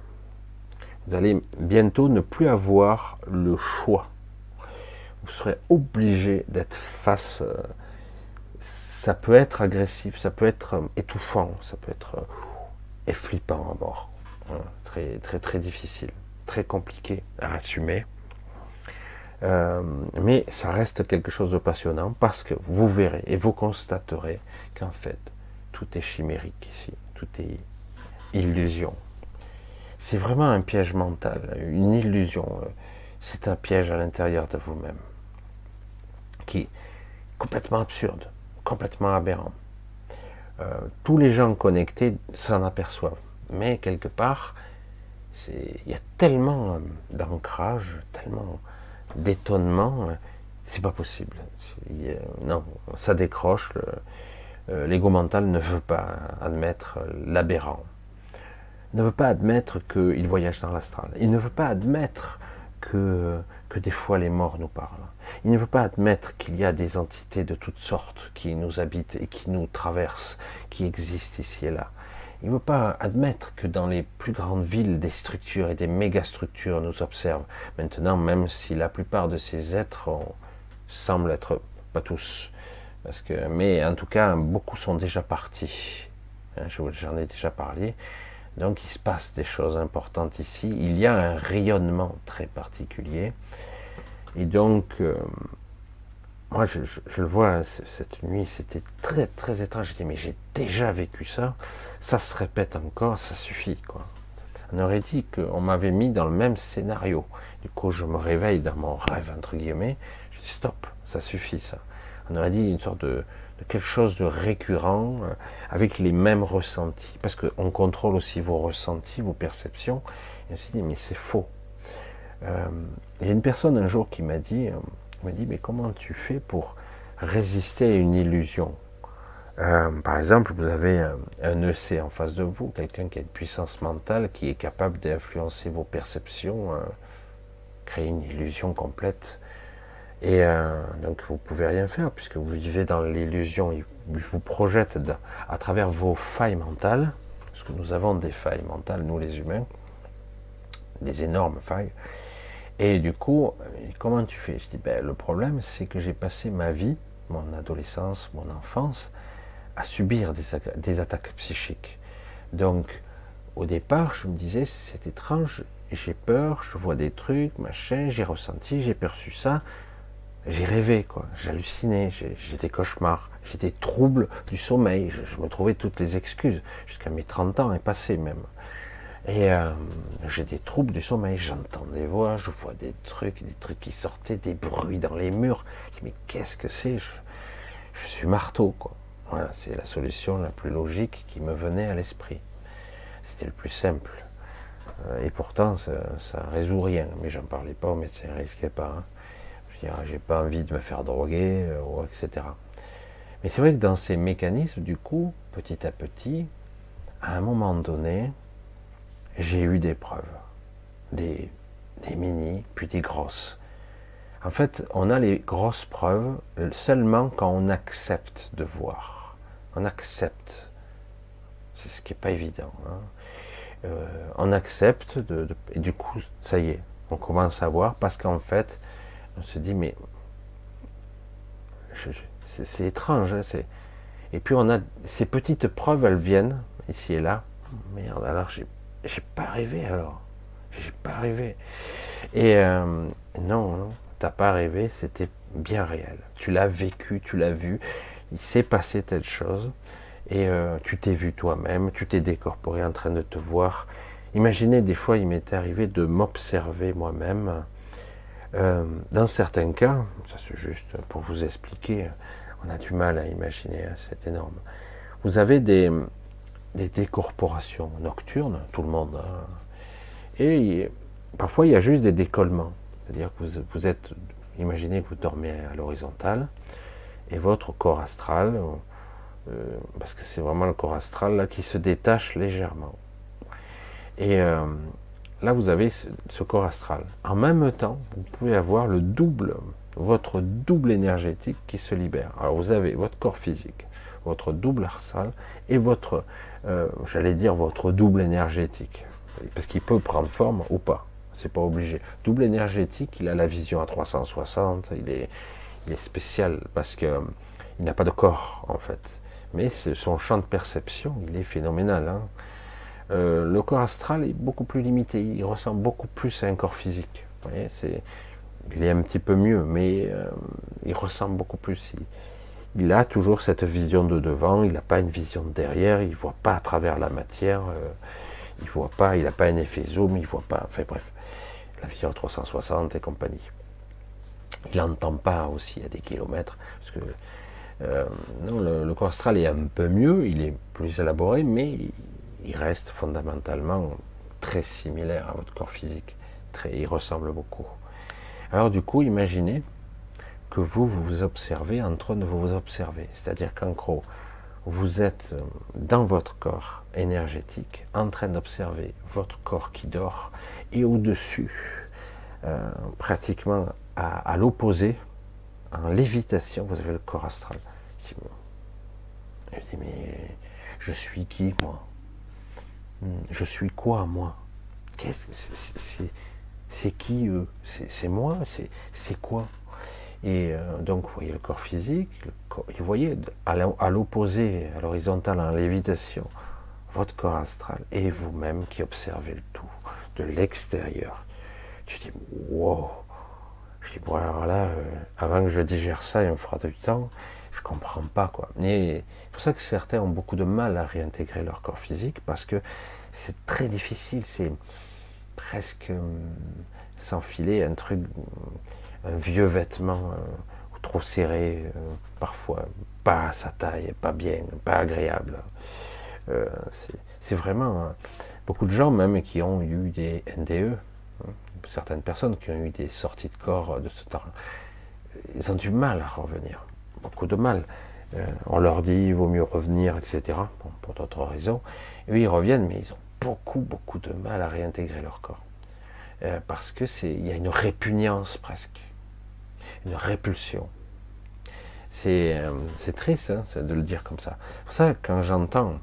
Vous allez bientôt ne plus avoir le choix. Vous serez obligé d'être face. Euh, ça peut être agressif, ça peut être étouffant, ça peut être euh, flippant à mort très, très, très difficile, très compliqué à assumer. Euh, mais ça reste quelque chose de passionnant parce que vous verrez et vous constaterez qu'en fait, tout est chimérique ici, tout est illusion. C'est vraiment un piège mental, une illusion. C'est un piège à l'intérieur de vous-même qui est complètement absurde, complètement aberrant. Euh, tous les gens connectés s'en aperçoivent mais quelque part, il y a tellement d'ancrage, tellement d'étonnement, c'est pas possible. non, ça décroche. Euh, l'ego mental ne veut pas admettre l'aberrant. ne veut pas admettre qu'il voyage dans l'astral. Il ne veut pas admettre que, que des fois les morts nous parlent. Il ne veut pas admettre qu'il y a des entités de toutes sortes qui nous habitent et qui nous traversent, qui existent ici et là. Il ne veut pas admettre que dans les plus grandes villes, des structures et des mégastructures nous observent. Maintenant, même si la plupart de ces êtres semblent être, pas tous, parce que, mais en tout cas, beaucoup sont déjà partis. Hein, j'en ai déjà parlé. Donc il se passe des choses importantes ici. Il y a un rayonnement très particulier. Et donc, euh, moi je, le vois cette nuit, c'était très très étrange. Je dis mais j'ai déjà vécu ça, ça se répète encore, ça suffit quoi. On aurait dit qu'on m'avait mis dans le même scénario. Du coup, je me réveille dans mon rêve entre guillemets. Je dis stop, ça suffit ça. On aurait dit une sorte de, de quelque chose de récurrent, euh, avec les mêmes ressentis, parce qu'on contrôle aussi vos ressentis, vos perceptions. Et on s'est dit, mais c'est faux. Euh, il y a une personne un jour qui m'a dit, euh, m'a dit, mais comment tu fais pour résister à une illusion? Par exemple, vous avez un, EC en face de vous, quelqu'un qui a une puissance mentale, qui est capable d'influencer vos perceptions, créer une illusion complète et euh, donc vous pouvez rien faire puisque vous vivez dans l'illusion. Il vous projette à travers vos failles mentales, parce que nous avons des failles mentales, nous les humains, des énormes failles. Et du coup, comment tu fais? Je dis, ben, le problème, c'est que j'ai passé ma vie, mon adolescence, mon enfance, à subir des, des attaques psychiques. Donc, au départ, je me disais, c'est étrange, j'ai peur, je vois des trucs, machin, j'ai ressenti, j'ai perçu ça, j'ai rêvé, quoi. J'hallucinais, j'ai des cauchemars, j'ai des troubles du sommeil. Je, me trouvais toutes les excuses, jusqu'à mes 30 ans et passé même. Et euh, j'ai des troubles du sommeil, j'entends des voix, je vois des trucs, des trucs qui sortaient, des bruits dans les murs. Je dis, mais qu'est-ce que c'est? Je, suis marteau, quoi. Voilà, c'est la solution la plus logique qui me venait à l'esprit. C'était le plus simple. Euh, et pourtant, ça, ça résout rien. Mais j'en parlais pas, mais ça risquait pas. Hein j'ai pas envie de me faire droguer, euh, etc. Mais c'est vrai que dans ces mécanismes, du coup, petit à petit, à un moment donné, j'ai eu des preuves, des, mini, puis des grosses. En fait, on a les grosses preuves seulement quand on accepte de voir. On accepte. C'est ce qui n'est pas évident. Hein. Euh, on accepte et du coup, ça y est, on commence à voir parce qu'en fait, on se dit, mais c'est étrange. Hein, et puis on a ces petites preuves, elles viennent ici et là. Merde, alors j'ai pas rêvé alors. J'ai pas rêvé. Et euh, non, non, t'as pas rêvé, c'était bien réel. Tu l'as vécu, tu l'as vu. Il s'est passé telle chose. Et euh, tu t'es vu toi-même, tu t'es décorporé en train de te voir. Imaginez, des fois, il m'est arrivé de m'observer moi-même euh, dans certains cas, ça c'est juste pour vous expliquer, on a du mal à imaginer, hein, c'est énorme. Vous avez des, des, décorporations nocturnes, tout le monde, hein. et parfois il y a juste des décollements. C'est-à-dire que vous, vous, êtes, imaginez que vous dormez à l'horizontale, et votre corps astral, euh, parce que c'est vraiment le corps astral là, qui se détache légèrement. Et euh, là vous avez ce corps astral. En même temps, vous pouvez avoir le double, votre double énergétique qui se libère. Alors vous avez votre corps physique, votre double astral et votre, euh, j'allais dire votre double énergétique, parce qu'il peut prendre forme ou pas. C'est pas obligé. Double énergétique, il a la vision à 360, il est, il est spécial parce que il n'a pas de corps en fait. Mais son champ de perception, il est phénoménal. Hein. Euh, le corps astral est beaucoup plus limité, il ressemble beaucoup plus à un corps physique. Vous voyez, il est un petit peu mieux, mais euh, il ressemble beaucoup plus. A toujours cette vision de devant, il n'a pas une vision de derrière, il ne voit pas à travers la matière, euh, il voit pas, il n'a pas un effet zoom, il voit pas, enfin bref, la vision 360 et compagnie. Il n'entend pas aussi à des kilomètres, parce que non, le, le, corps astral est un peu mieux, il est plus élaboré, mais il reste fondamentalement très similaire à votre corps physique. Très, il ressemble beaucoup. Alors du coup, imaginez que vous, vous observez en train de vous observer. C'est-à-dire qu'en gros, vous êtes dans votre corps énergétique, en train d'observer votre corps qui dort, et au-dessus, euh, pratiquement à, l'opposé, en lévitation, vous avez le corps astral. Je dis, mais je suis qui, moi? Hmm, Je suis quoi, moi? Qu'est-ce c'est qui eux? C'est moi? C'est quoi? Et euh, donc, vous voyez le corps physique, vous voyez à l'opposé, à l'horizontale, en lévitation, votre corps astral et vous-même qui observez le tout de l'extérieur. Tu dis, wow Je dis, bon, alors là, euh, avant que je digère ça, il me fera du temps, je comprends pas, quoi. C'est pour ça que certains ont beaucoup de mal à réintégrer leur corps physique, parce que c'est très difficile, c'est presque euh, s'enfiler un truc, un vieux vêtement euh, trop serré, parfois pas à sa taille, pas bien, pas agréable. c'est vraiment beaucoup de gens même qui ont eu des NDE, hein, certaines personnes qui ont eu des sorties de corps de ce temps, ils ont du mal à revenir, beaucoup de mal. Euh, on leur dit il vaut mieux revenir, etc. pour d'autres raisons. Et eux, ils reviennent, mais ils ont beaucoup, beaucoup de mal à réintégrer leur corps. Euh, parce que c'est, il y a une répugnance presque, une répulsion. C'est, euh, triste hein, de le dire comme ça. C'est pour ça quand j'entends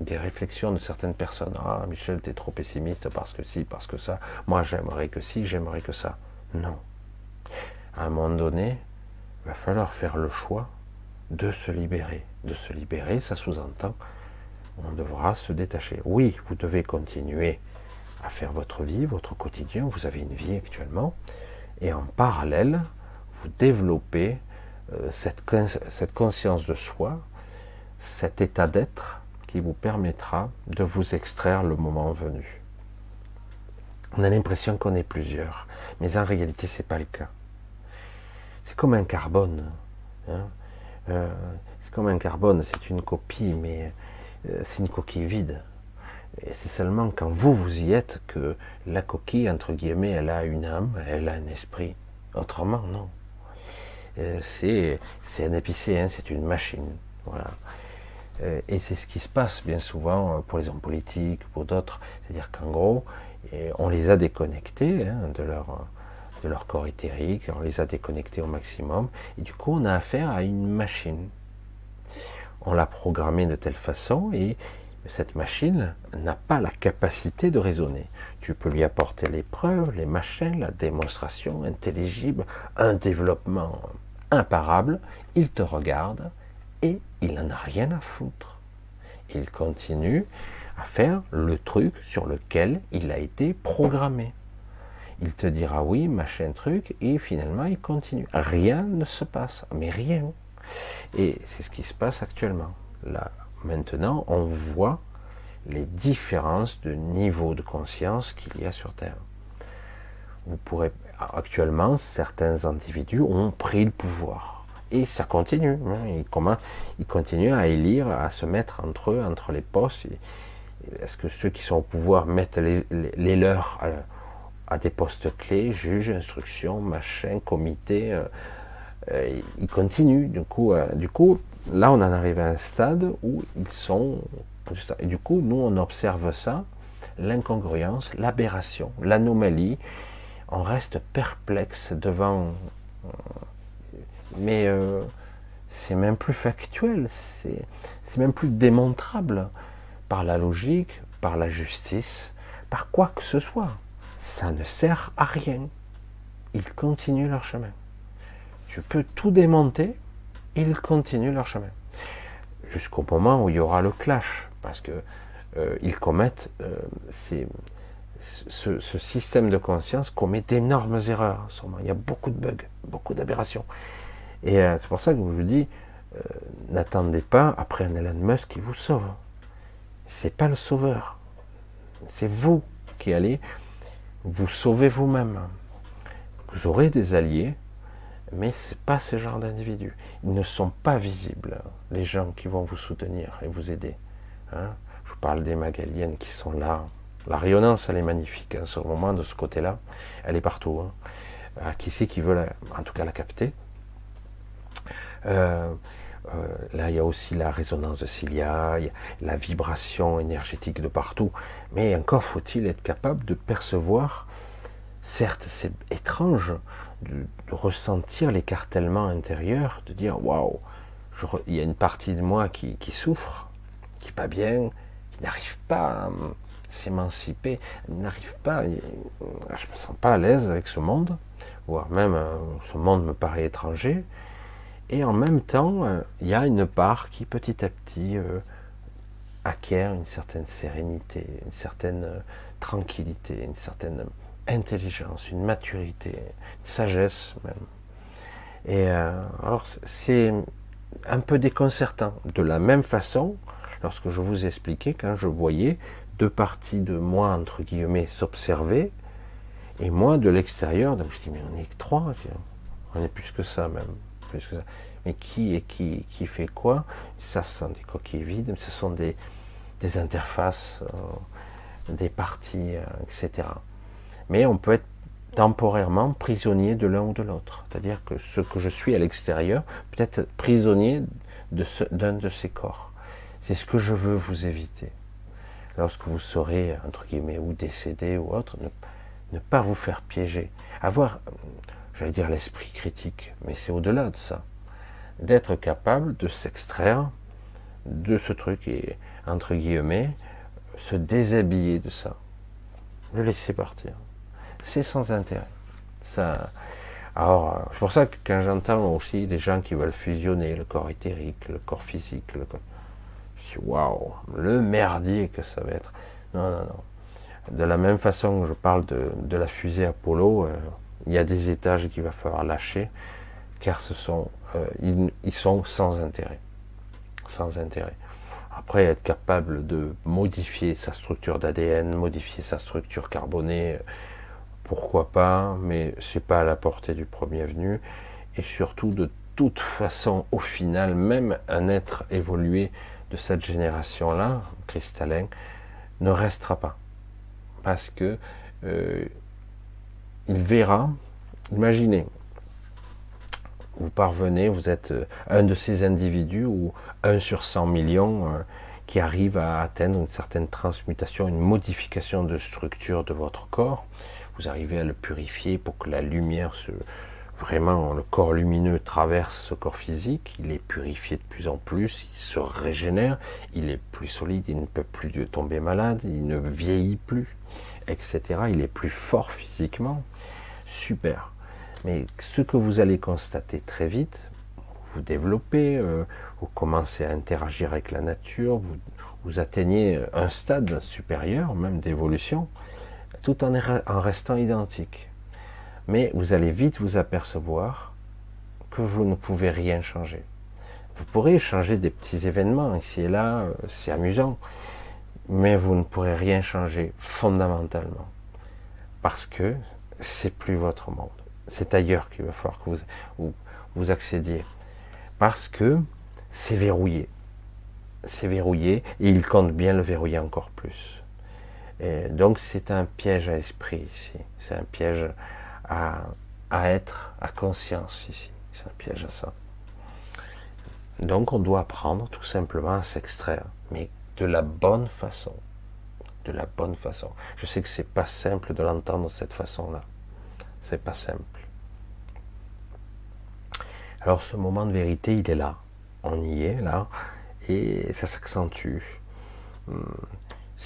des réflexions de certaines personnes. Ah, Michel, tu es trop pessimiste parce que si, parce que ça. Moi, j'aimerais que si, j'aimerais que ça. Non. À un moment donné, il va falloir faire le choix de se libérer. De se libérer, ça sous-entend, on devra se détacher. Oui, vous devez continuer à faire votre vie, votre quotidien. Vous avez une vie actuellement. Et en parallèle, vous développez euh, cette, cette conscience de soi, cet état d'être qui vous permettra de vous extraire le moment venu. On a l'impression qu'on est plusieurs, mais en réalité, ce n'est pas le cas. C'est comme un carbone. Hein. Euh, c'est comme un carbone, c'est une copie, mais euh, c'est une coquille vide. Et c'est seulement quand vous, vous y êtes que la coquille, entre guillemets, elle a une âme, elle a un esprit. Autrement, non. Euh, c'est un épicé, hein, c'est une machine. Voilà. Euh, et c'est ce qui se passe bien souvent euh, pour les hommes politiques, pour d'autres. C'est-à-dire qu'en gros, on les a déconnectés hein, de, leur, de leur corps éthérique, on les a déconnectés au maximum, et du coup on a affaire à une machine. On l'a programmée de telle façon, et cette machine n'a pas la capacité de raisonner. Tu peux lui apporter les preuves, les machines, la démonstration intelligible, un développement imparable, il te regarde, et il n'en a rien à foutre. Il continue à faire le truc sur lequel il a été programmé. Il te dira oui, machin truc, et finalement il continue. Rien ne se passe, mais rien. Et c'est ce qui se passe actuellement. Là, maintenant, on voit les différences de niveau de conscience qu'il y a sur Terre. Vous pourrez, actuellement, certains individus ont pris le pouvoir et ça continue. Hein. Ils, continuent à élire, à se mettre entre eux, entre les postes. Est-ce que ceux qui sont au pouvoir mettent les, leurs à, des postes clés, juges, instructions, machin, comité euh, euh, Ils continuent. Du coup, euh, du coup, là, on en arrive à un stade où ils sont. Et du coup, nous, on observe ça, l'incongruence, l'aberration, l'anomalie. On reste perplexe devant mais euh, c'est même plus factuel, c'est même plus démontrable par la logique, par la justice, par quoi que ce soit. Ça ne sert à rien. Ils continuent leur chemin. Je peux tout démonter, ils continuent leur chemin. Jusqu'au moment où il y aura le clash, parce que euh, ils commettent euh, ce, ce, système de conscience commet d'énormes erreurs. Il y a beaucoup de bugs, beaucoup d'aberrations. Et euh, c'est pour ça que je vous dis, euh, n'attendez pas après un Elon Musk qui vous sauve. C'est pas le sauveur. C'est vous qui allez vous sauver vous-même. Vous aurez des alliés, mais ce n'est pas ce genre d'individus. Ils ne sont pas visibles, les gens qui vont vous soutenir et vous aider. Hein. Je vous parle des Magaliennes qui sont là. La rayonnance, elle est magnifique. En ce moment, de ce côté-là, elle est partout. Hein. qui c'est qui veut, en tout cas, la capter? Euh, Euh, là, il y a aussi la résonance de Cilia, la vibration énergétique de partout. Mais encore faut-il être capable de percevoir, certes c'est étrange, de, ressentir l'écartèlement intérieur, de dire waouh, il y a une partie de moi qui, souffre, qui n'est pas bien, qui n'arrive pas à s'émanciper, n'arrive pas, je me sens pas à l'aise avec ce monde, voire même euh, ce monde me paraît étranger. Et en même temps, euh, il y a une part qui petit à petit euh, acquiert une certaine sérénité, une certaine euh, tranquillité, une certaine intelligence, une maturité, une sagesse même. Et alors c'est un peu déconcertant. De la même façon, lorsque je vous expliquais, quand je voyais deux parties de moi, entre guillemets, s'observer, et moi de l'extérieur, donc je dis, mais on est que trois, on est plus que ça même plus que ça. Mais qui et qui, qui fait quoi? Ça, ce sont des coquilles vides, ce sont des, des interfaces, euh, des parties, euh, etc. Mais on peut être temporairement prisonnier de l'un ou de l'autre. C'est-à-dire que ce que je suis à l'extérieur peut être prisonnier d'un de, de ces corps. C'est ce que je veux vous éviter. Lorsque vous serez, entre guillemets, ou décédé ou autre, ne, pas vous faire piéger. Avoir j'allais dire l'esprit critique, mais c'est au-delà de ça. D'être capable de s'extraire de ce truc et, entre guillemets, se déshabiller de ça. Le laisser partir. C'est sans intérêt. Ça, alors, c'est pour ça que quand j'entends aussi des gens qui veulent fusionner le corps éthérique, le corps physique, le corps... waouh, le merdier que ça va être. Non, non, non. De la même façon que je parle de, la fusée Apollo, euh, il y a des étages qu'il va falloir lâcher, car euh, ils, sont sans intérêt. Sans intérêt. Après, être capable de modifier sa structure d'ADN, modifier sa structure carbonée, pourquoi pas, mais c'est pas à la portée du premier venu. Et surtout, de toute façon, au final, même un être évolué de cette génération-là, cristallin, ne restera pas. Parce que euh, il verra, imaginez, vous parvenez, vous êtes euh, un de ces individus ou un sur 100 millions euh, qui arrive à atteindre une certaine transmutation, une modification de structure de votre corps. Vous arrivez à le purifier pour que la lumière se, vraiment le corps lumineux traverse ce corps physique, il est purifié de plus en plus, il se régénère, il est plus solide, il ne peut plus tomber malade, il ne vieillit plus, etc. Il est plus fort physiquement super. Mais ce que vous allez constater très vite, vous développez, euh, vous commencez à interagir avec la nature, vous, atteignez un stade supérieur, même d'évolution, tout en, en restant identique. Mais vous allez vite vous apercevoir que vous ne pouvez rien changer. Vous pourrez changer des petits événements ici et là, euh, c'est amusant, mais vous ne pourrez rien changer fondamentalement. Parce que c'est plus votre monde. C'est ailleurs qu'il va falloir que vous, vous, accédiez. Parce que c'est verrouillé. C'est verrouillé et il compte bien le verrouiller encore plus. Et donc c'est un piège à esprit ici. C'est un piège à, être, à conscience ici. C'est un piège à ça. Donc on doit apprendre tout simplement à s'extraire, mais de la bonne façon de la bonne façon. Je sais que c'est pas simple de l'entendre de cette façon-là. C'est pas simple. Alors ce moment de vérité, il est là. On y est là, et ça s'accentue.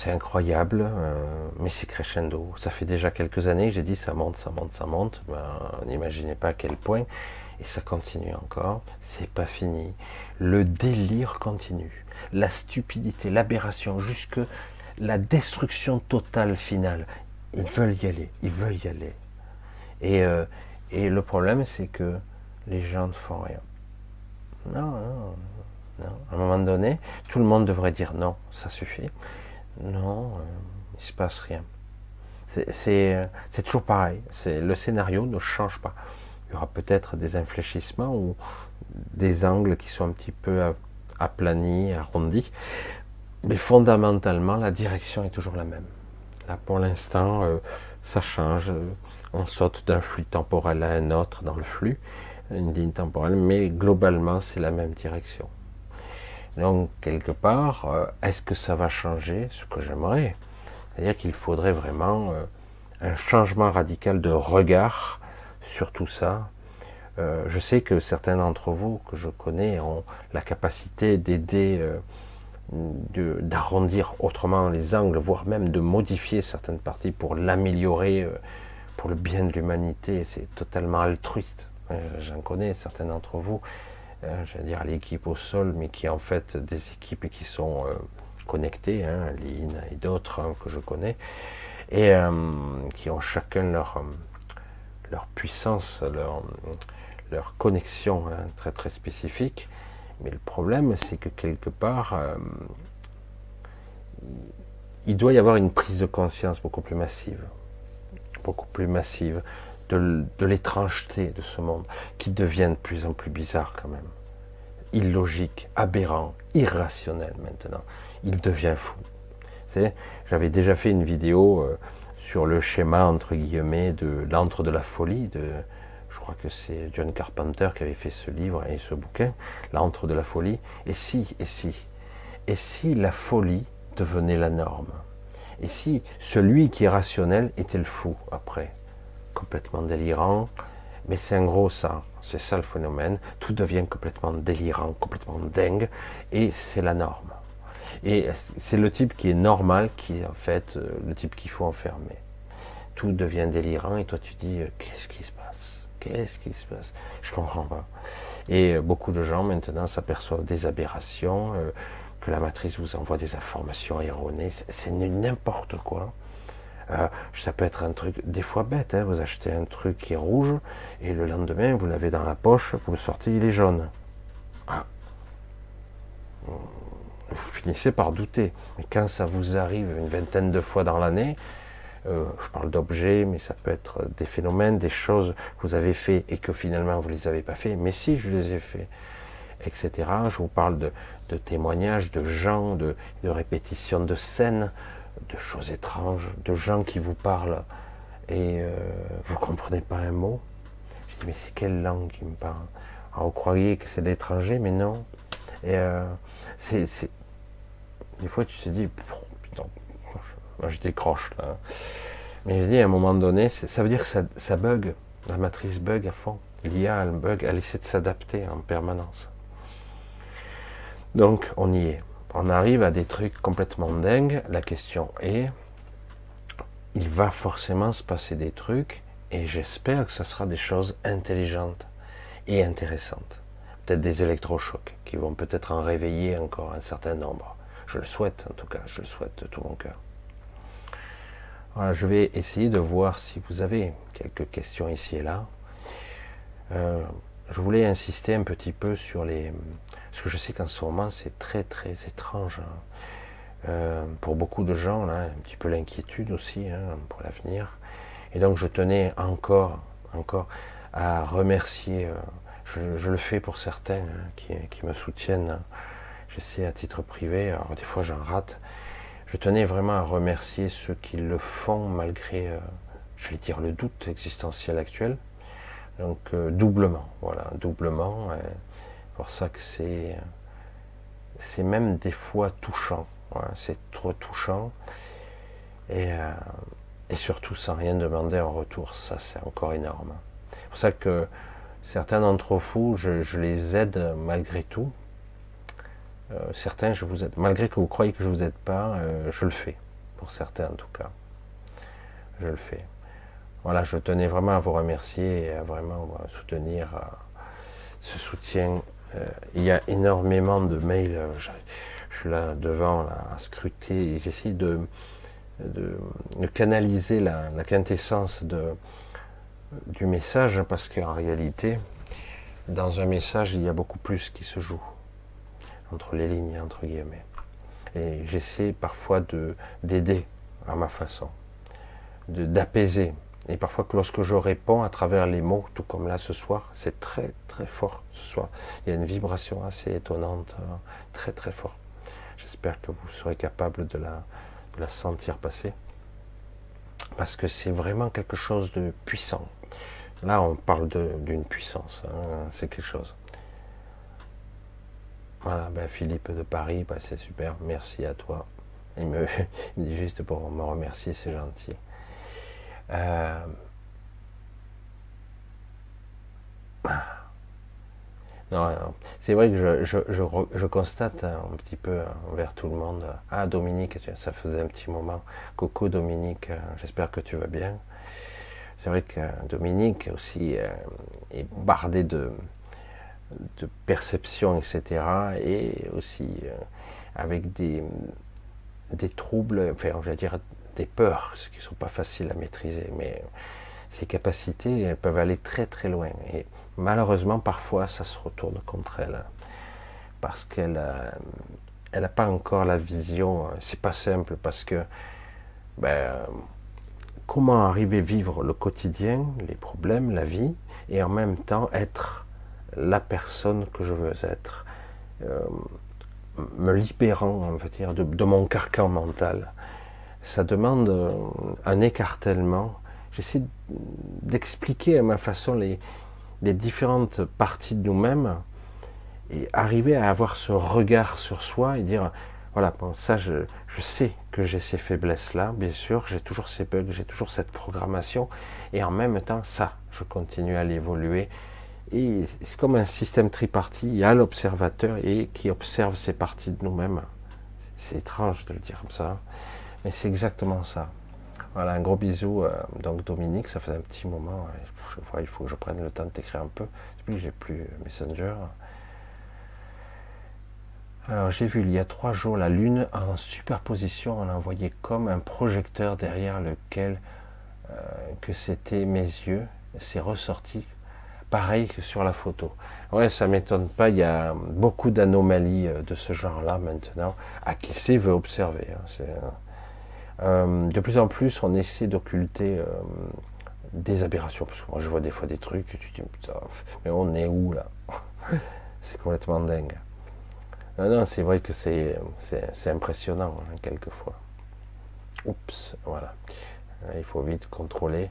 C'est incroyable, euh, mais c'est crescendo. Ça fait déjà quelques années que j'ai dit ça monte, ça monte, ça monte. Ben, N'imaginez pas à quel point. Et ça continue encore. C'est pas fini. Le délire continue. La stupidité, l'aberration, jusque la destruction totale finale. Ils veulent y aller, ils veulent y aller. Et, euh, et le problème, c'est que les gens ne font rien. Non, non, non. À un moment donné, tout le monde devrait dire non, ça suffit. Non, euh, il se passe rien. C'est toujours pareil. Le scénario ne change pas. Il y aura peut-être des infléchissements ou des angles qui sont un petit peu aplanis, arrondis, mais fondamentalement, la direction est toujours la même. Là, pour l'instant, euh, ça change. On saute d'un flux temporel à un autre dans le flux. une ligne temporelle, mais globalement, c'est la même direction. Donc, quelque part, euh, est-ce que ça va changer Ce que j'aimerais? C'est-à-dire qu'il faudrait vraiment euh, un changement radical de regard sur tout ça. Euh, je sais que certains d'entre vous que je connais ont la capacité d'aider, d'arrondir autrement les angles, voire même de modifier certaines parties pour l'améliorer, pour le bien de l'humanité. C'est totalement altruiste. J'en connais certains d'entre vous euh, je dire l'équipe au sol, mais qui est en fait des équipes qui sont euh, connectées, hein, et d'autres hein, que je connais, et euh, qui ont chacun leur, leur puissance, leur, leur connexion hein, très très spécifique. Mais le problème, c'est que quelque part, il doit y avoir une prise de conscience beaucoup plus massive, beaucoup plus massive de, l'étrangeté de ce monde, qui devient de plus en plus bizarre quand même. Illogique, aberrant, irrationnel maintenant. Il devient fou. J'avais déjà fait une vidéo euh, sur le schéma, entre guillemets, de l'antre de la folie, de, je crois que c'est John Carpenter qui avait fait ce livre et ce bouquin, L'antre de la folie. Et si, et si, et si la folie devenait la norme? Et si celui qui est rationnel était le fou après? Complètement délirant. Mais c'est en gros ça, c'est ça le phénomène. Tout devient complètement délirant, complètement dingue, et c'est la norme. Et c'est le type qui est normal qui est en fait euh, le type qu'il faut enfermer. Tout devient délirant et toi tu dis euh, qu'est-ce qui se passe? Qu'est-ce qui se passe? Je comprends pas. Et euh, beaucoup de gens maintenant s'aperçoivent des aberrations, que la matrice vous envoie des informations erronées. C'est n'importe quoi. Euh, ça peut être un truc des fois bête, hein. vous achetez un truc qui est rouge et le lendemain vous l'avez dans la poche, vous le sortez, il est jaune. Ah. Vous finissez par douter. Quand ça vous arrive une vingtaine de fois dans l'année, euh, je parle d'objets, mais ça peut être des phénomènes, des choses que vous avez fait et que finalement vous ne les avez pas fait, mais si je les ai fait, etc. Je vous parle de, témoignages de gens, de répétitions de scènes, de choses étranges, de gens qui vous parlent et euh, vous comprenez pas un mot. Je dis mais c'est quelle langue qui me parle? Alors vous croyez que c'est l'étranger, mais non. Et euh, c'est, des fois tu te dis putain, je, décroche là. Mais je dis à un moment donné, ça veut dire que ça, ça bug, la matrice bug à fond. L'IA, elle bug, elle essaie de s'adapter en permanence. Donc on y est on arrive à des trucs complètement dingues. La question est, il va forcément se passer des trucs et j'espère que ce sera des choses intelligentes et intéressantes. Peut-être des électrochocs qui vont peut-être en réveiller encore un certain nombre. Je le souhaite en tout cas, je le souhaite de tout mon cœur. Voilà, je vais essayer de voir si vous avez quelques questions ici et là. Euh, je voulais insister un petit peu sur les, parce que je sais qu'en ce moment, c'est très très étrange. Hein. Euh, pour beaucoup de gens, là, un petit peu l'inquiétude aussi hein, pour l'avenir. Et donc, je tenais encore, encore à remercier. Euh, je, le fais pour certains hein, qui, qui, me soutiennent. J'essaie à titre privé. Alors, des fois, j'en rate. Je tenais vraiment à remercier ceux qui le font malgré, euh, j'allais dire, le doute existentiel actuel. Donc, doublement, voilà, doublement pour ça que c'est, c'est même des fois touchant. c'est trop touchant. Et, euh, et, surtout sans rien demander en retour. Ça, c'est encore énorme. C'est pour ça que certains d'entre vous, je, les aide malgré tout. Euh, certains, je vous aide. Malgré que vous croyez que je vous aide pas, euh, je le fais. Pour certains, en tout cas. Je le fais. Voilà, je tenais vraiment à vous remercier et à vraiment soutenir ce soutien euh, il y a énormément de mails. Euh, je, suis là devant à scruter j'essaie de, canaliser la, quintessence du message parce qu'en réalité, dans un message, il y a beaucoup plus qui se joue entre les lignes, entre guillemets. Et j'essaie parfois de d'aider à ma façon, d'apaiser et parfois que lorsque je réponds à travers les mots, tout comme là ce soir, c'est très très fort ce soir. Il y a une vibration assez étonnante, euh, très très fort. J'espère que vous serez capable de la, de la sentir passer. Parce que c'est vraiment quelque chose de puissant. Là, on parle d'une puissance, hein, c'est quelque chose. Voilà, ben Philippe de Paris, ben c'est super, merci à toi. Il me dit juste pour me remercier, c'est gentil. Euh, non, c'est vrai que je, je, constate un petit peu envers tout le monde. Ah, Dominique, ça faisait un petit moment. Coucou Dominique, j'espère que tu vas bien. C'est vrai que Dominique aussi euh, est bardé de, de perception, etc. Et aussi euh, avec des, des troubles, enfin, on va dire des peurs, ce qui ne sont pas faciles à maîtriser. Mais ces capacités, elles peuvent aller très très loin. Et malheureusement, parfois, ça se retourne contre elle. Parce qu'elle n'a elle pas encore la vision. C'est pas simple parce que ben, comment arriver à vivre le quotidien, les problèmes, la vie, et en même temps être la personne que je veux être, euh, me libérant, de, mon carcan mental. Ça demande euh, un écartèlement. J'essaie d'expliquer à ma façon les, différentes parties de nous-mêmes et arriver à avoir ce regard sur soi et dire voilà, ça je, je sais que j'ai ces faiblesses-là, bien sûr, j'ai toujours ces bugs, j'ai toujours cette programmation, et en même temps, ça, je continue à l'évoluer et c'est comme un système tripartite. Il y a l'observateur et qui observe ces parties de nous-mêmes. C'est étrange de le dire comme ça, mais c'est exactement ça. Voilà, un gros bisou. Euh, donc Dominique, ça fait un petit moment. Je il faut que je prenne le temps de t'écrire un peu. Depuis que j'ai plus Messenger. Alors j'ai vu il y a trois jours la Lune en superposition. On l'a envoyé comme un projecteur derrière lequel euh, que c'était mes yeux. C'est ressorti pareil que sur la photo. Ouais, ça m'étonne pas, il y a beaucoup d'anomalies euh, de ce genre-là maintenant, à qui sait veut observer. Hein, euh, euh, de plus en plus, on essaie d'occulter des aberrations, parce que moi je vois des fois des trucs, et tu dis, putain, mais on est où là? C'est complètement dingue. Non, non, c'est vrai que c'est impressionnant, hein, quelquefois. Oups, voilà. Il faut vite contrôler.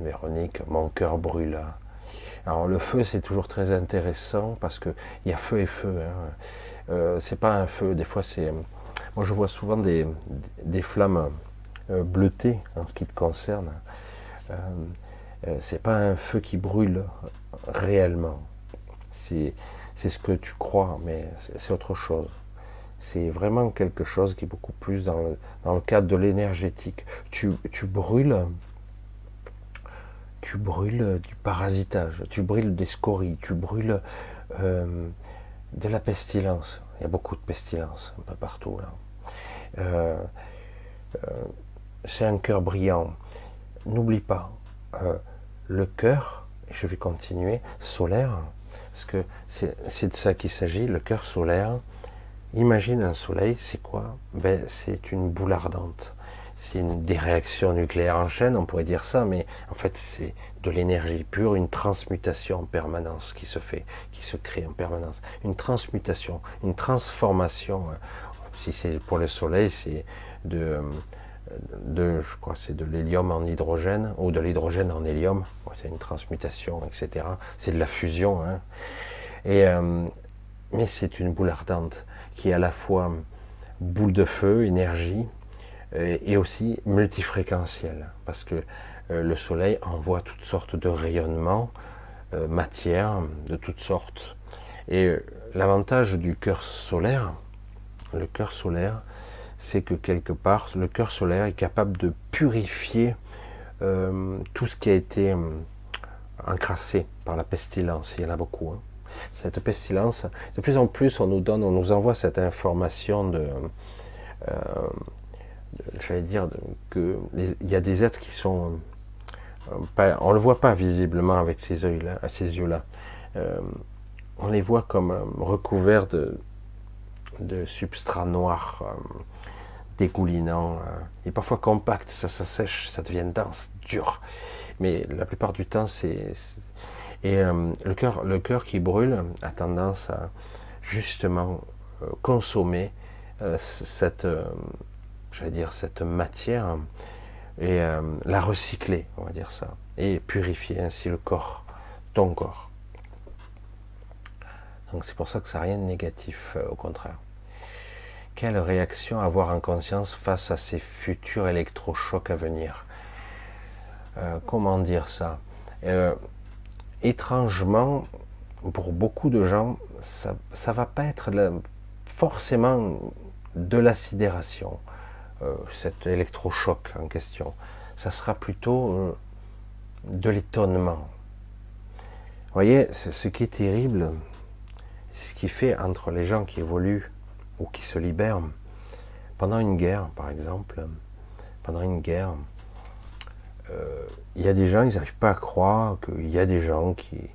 Véronique, mon cœur brûle. Alors le feu, c'est toujours très intéressant parce qu'il y a feu et feu. Hein. Euh, c'est pas un feu, des fois c'est. Moi je vois souvent des, flammes euh, bleutées en ce qui te concerne. Euh, c'est pas un feu qui brûle réellement. C'est ce que tu crois, mais c'est autre chose. C'est vraiment quelque chose qui est beaucoup plus dans le, cadre de l'énergétique. Tu, tu brûles tu brûles du parasitage, tu brûles des scories, tu brûles de la pestilence. Il y a beaucoup de pestilence un peu partout là. Euh, euh, c'est un cœur brillant. N'oublie pas, le cœur, je vais continuer, solaire, parce que c'est de ça qu'il s'agit, le cœur solaire. Imagine un soleil, c'est quoi? Ben, C'est une boule ardente des réactions nucléaires en chaîne, on pourrait dire ça, mais en fait c'est de l'énergie pure, une transmutation en permanence qui se fait, qui se crée en permanence. Une transmutation, une transformation. Euh, si c'est pour le soleil, c'est de, euh, de, je crois, c'est de l'hélium en hydrogène ou de l'hydrogène en hélium. C'est une transmutation, etc. C'est de la fusion. Hein. Et, euh, mais c'est une boule ardente qui est à la fois boule de feu, énergie, et aussi multifréquentiel, parce que euh, le Soleil envoie toutes sortes de rayonnements, euh, matière de toutes sortes. Et l'avantage du cœur solaire, le cœur solaire, c'est que quelque part, le cœur solaire est capable de purifier tout ce qui a été encrassé par la pestilence. Il y en a beaucoup. Hein. Cette pestilence, de plus en plus, on nous donne, on nous envoie cette information de, j'allais dire qu'il y a des êtres qui sont euh, on ne le voit pas visiblement avec ces yeux-là, ces yeux-là. Euh, on les voit comme euh, recouverts de, de substrat noir, dégoulinant, et parfois compact, ça s'assèche, ça devient dense, dur. Mais la plupart du temps, c'est et le cœur, le cœur qui brûle a tendance à justement consommer cette j'allais dire, cette matière et euh, la recycler, on va dire ça, et purifier ainsi le corps, ton corps. Donc c'est pour ça que ça n'a rien de négatif, euh, au contraire. Quelle réaction avoir en conscience face à ces futurs électrochocs à venir? Euh, Comment dire ça? Étrangement, pour beaucoup de gens, ça ne va pas être forcément de la sidération, cet électrochoc en question. Ça sera plutôt euh, de l'étonnement. Vous voyez, ce qui est terrible, c'est ce qui fait entre les gens qui évoluent ou qui se libèrent. Pendant une guerre, par exemple, pendant une guerre, euh, il y a des gens, ils n'arrivent pas à croire qu'il y a des gens qui,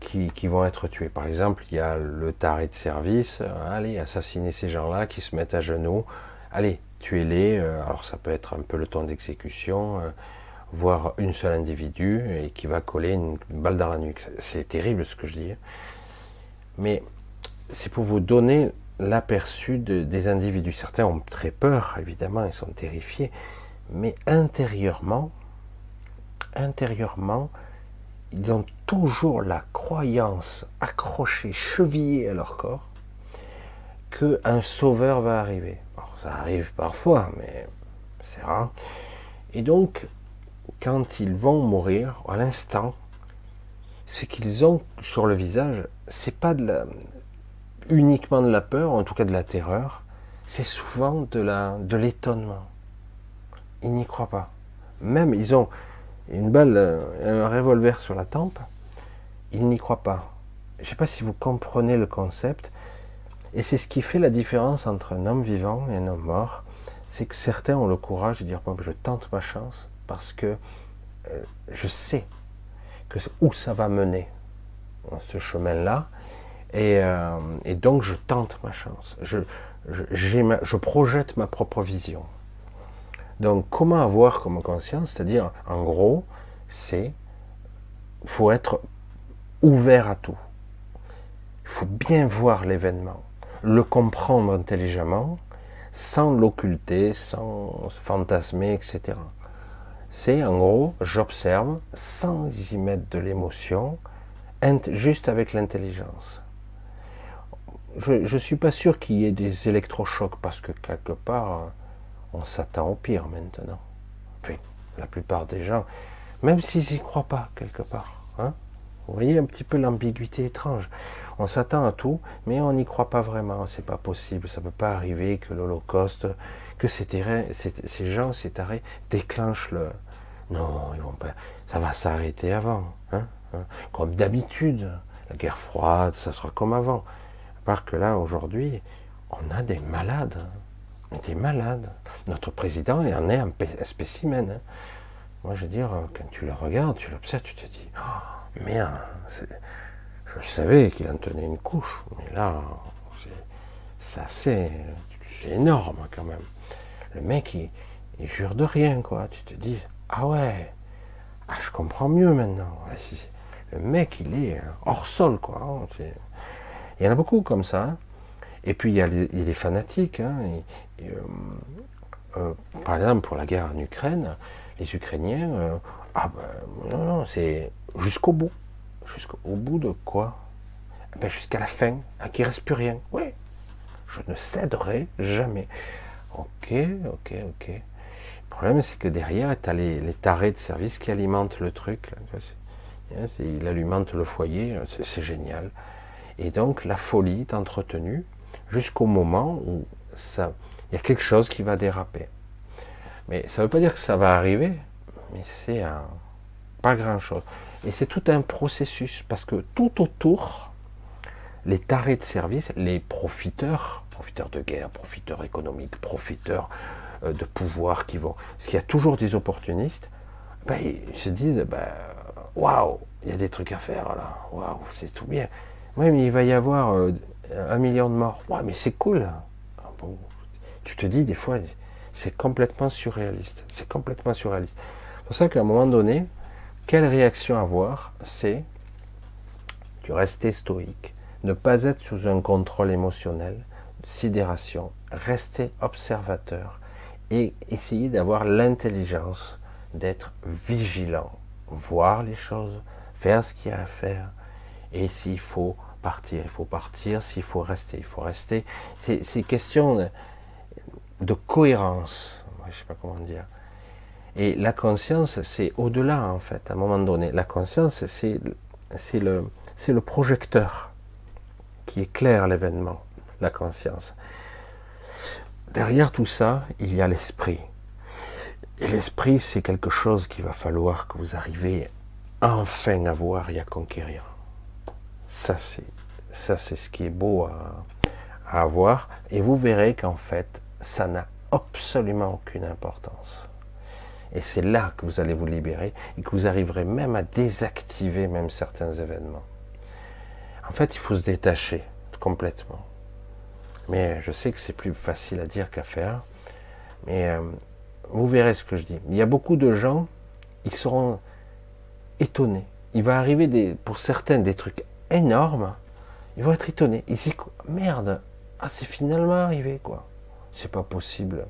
qui, vont être tués. Par exemple, il y a le taré de service, euh, allez, assassiner ces gens-là qui se mettent à genoux, allez, tuez-les. Euh, alors ça peut être un peu le temps d'exécution, euh, voire une seule individu et qui va coller une, balle dans la nuque. C'est terrible ce que je dis. Hein. Mais c'est pour vous donner l'aperçu des individus. Certains ont très peur, évidemment, ils sont terrifiés, mais intérieurement, intérieurement, ils ont toujours la croyance accrochée, chevillée à leur corps, qu'un sauveur va arriver. Ça arrive parfois, mais c'est rare. Et donc, quand ils vont mourir, à l'instant, ce qu'ils ont sur le visage, c'est pas uniquement de la peur, en tout cas de la terreur, c'est souvent de de l'étonnement. Ils n'y croient pas. Même, ils ont, une balle, euh, un revolver sur la tempe, il n'y croit pas. Je ne sais pas si vous comprenez le concept. Et c'est ce qui fait la différence entre un homme vivant et un homme mort. C'est que certains ont le courage de dire bon, je tente ma chance parce que euh, je sais où ça va mener, ce chemin-là. Et, euh, et, donc je tente ma chance. Je projette ma propre vision. Donc, comment avoir comme conscience? C'est-à-dire, en gros, c'est faut être ouvert à tout. Il faut bien voir l'événement, le comprendre intelligemment, sans l'occulter, sans fantasmer, etc. C'est en gros, j'observe sans y mettre de l'émotion, juste avec l'intelligence. Je ne suis pas sûr qu'il y ait des électrochocs parce que quelque part, on s'attend au pire maintenant. Enfin, la plupart des gens, même s'ils n'y croient pas quelque part. Hein vous voyez un petit peu l'ambiguïté étrange. On s'attend à tout, mais on n'y croit pas vraiment. C'est pas possible. Ça ne peut pas arriver que l'Holocauste, que ces, gens, ces tarés, déclenchent le. Non, ils vont pas. Ça va s'arrêter avant. Hein, hein. Comme d'habitude, la guerre froide, ça sera comme avant. À part que là, aujourd'hui, on a des malades. Mais des malades. Notre président il en est un, spécimen. Hein. Moi, je veux dire, quand tu le regardes, tu l'observes, tu te dis, oh, merde, je savais qu'il en tenait une couche, mais là, c'est assez, c'est énorme quand même. Le mec, il, jure de rien, quoi. Tu te dis, ah ouais, ah, je comprends mieux maintenant. Le mec, il est hors sol, quoi. Hein. Il y en a beaucoup comme ça. Hein. Et puis il y a les, fanatiques. Hein. Euh, euh, par exemple, pour la guerre en Ukraine, les Ukrainiens, euh, ah ben, non, non, c'est jusqu'au bout. Jusqu'au bout de quoi? Eh ben, Jusqu'à la fin, à qu'il ne reste plus rien. Oui, je ne céderai jamais. Ok, ok, ok. Le problème, c'est que derrière, tu as les, tarés de service qui alimentent le truc. Il alimente le foyer, c'est génial. Et donc, la folie est entretenue jusqu'au moment où ça, il y a quelque chose qui va déraper. Mais ça ne veut pas dire que ça va arriver, mais c'est pas grand-chose. Et c'est tout un processus, parce que tout autour, les tarés de service, les profiteurs, profiteurs de guerre, profiteurs économiques, profiteurs euh, de pouvoir qui vont... Parce qu'il y a toujours des opportunistes, ben, ils se disent, ben, waouh, il y a des trucs à faire là, waouh, c'est tout bien. Oui, mais il va y avoir euh, un million de morts. Ouais, mais c'est cool. Ah bon, tu te dis des fois, c'est complètement surréaliste. C'est complètement surréaliste. C'est pour ça qu'à un moment donné, quelle réaction avoir C'est tu rester stoïque, ne pas être sous un contrôle émotionnel, sidération, rester observateur et essayer d'avoir l'intelligence d'être vigilant, voir les choses, faire ce qu'il y a à faire, et s'il faut partir, il faut partir, s'il faut rester, il faut rester. C'est question de, cohérence, je ne sais pas comment dire. Et la conscience, c'est au-delà, en fait, à un moment donné. La conscience, c'est le, projecteur qui éclaire l'événement, la conscience. Derrière tout ça, il y a l'esprit. Et l'esprit, c'est quelque chose qu'il va falloir que vous arriviez enfin à voir et à conquérir. Ça, c'est ça, c'est ce qui est beau à, à avoir. Et vous verrez qu'en fait, ça n'a absolument aucune importance. Et c'est là que vous allez vous libérer et que vous arriverez même à désactiver même certains événements. En fait, il faut se détacher complètement. Mais je sais que c'est plus facile à dire qu'à faire. Mais euh, vous verrez ce que je dis. Il y a beaucoup de gens, ils seront étonnés. Il va arriver pour certains des trucs énormes. Ils vont être étonnés. Ils disent merde, ah c'est finalement arrivé quoi. C'est pas possible.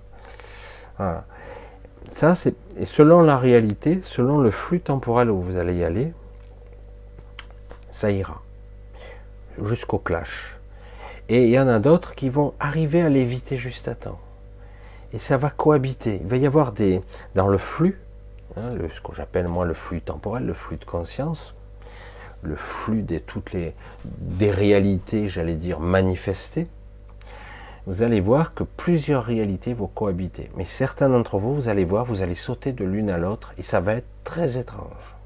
Ça c'est et selon la réalité, selon le flux temporel où vous allez y aller, ça ira jusqu'au clash. Et il y en a d'autres qui vont arriver à l'éviter juste à temps. Et ça va cohabiter. Il va y avoir des dans le flux, hein, ce que j'appelle moi le flux temporel, le flux de conscience, le flux de toutes les des réalités, j'allais dire manifestées. Vous allez voir que plusieurs réalités vont cohabiter. Mais certains d'entre vous, vous allez voir, vous allez sauter de l'une à l'autre et ça va être très étrange,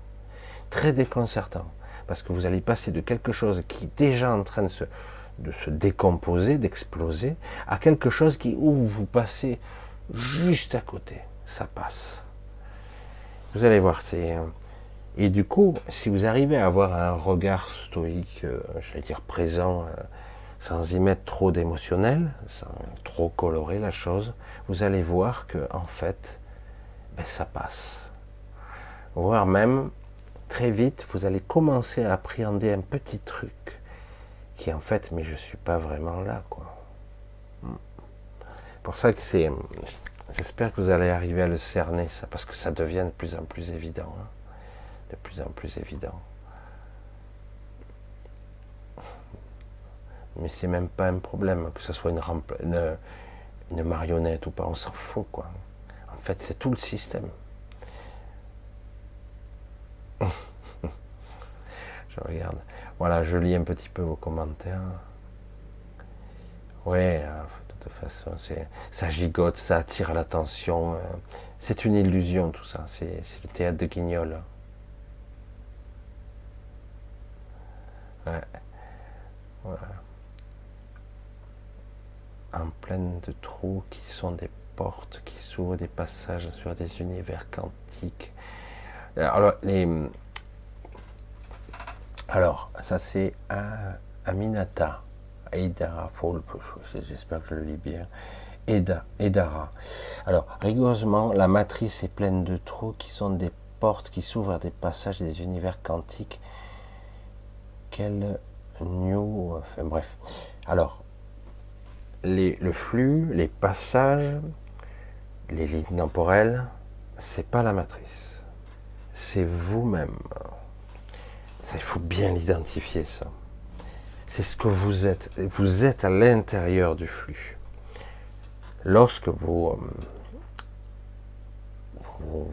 très déconcertant. Parce que vous allez passer de quelque chose qui est déjà en train de se, décomposer, d'exploser, à quelque chose qui, où vous passez juste à côté. Ça passe. Vous allez voir, c'est. Et du coup, si vous arrivez à avoir un regard stoïque, euh, j'allais dire présent, euh, sans y mettre trop d'émotionnel, sans trop colorer la chose, vous allez voir que en fait, ben, ça passe. Voire même, très vite, vous allez commencer à appréhender un petit truc qui en fait, mais je suis pas vraiment là, quoi. Hmm. Pour ça que c'est, j'espère que vous allez arriver à le cerner, ça, parce que ça devient de plus en plus évident, hein. de plus en plus évident. Mais c'est même pas un problème que ce soit une, une, marionnette ou pas, on s'en fout, quoi. En fait, c'est tout le système. je regarde. Voilà, je lis un petit peu vos commentaires. Ouais, de toute façon, ça gigote, ça attire l'attention. Euh, c'est une illusion tout ça, c'est le théâtre de Guignol. Ouais. Voilà. En pleine de trous qui sont des portes qui s'ouvrent des passages sur des univers quantiques. Alors, les, alors, ça c'est Aminata, Eidara, j'espère que je le lis bien. Eda, Edara. Alors, rigoureusement, la matrice est pleine de trous qui sont des portes qui s'ouvrent des passages des univers quantiques. Quel new. Enfin, bref. Alors, le flux, les passages, les lignes temporelles, c'est pas la matrice. C'est vous-même il faut bien l'identifier, ça. C'est ce que vous êtes. Vous êtes à l'intérieur du flux. Lorsque vous,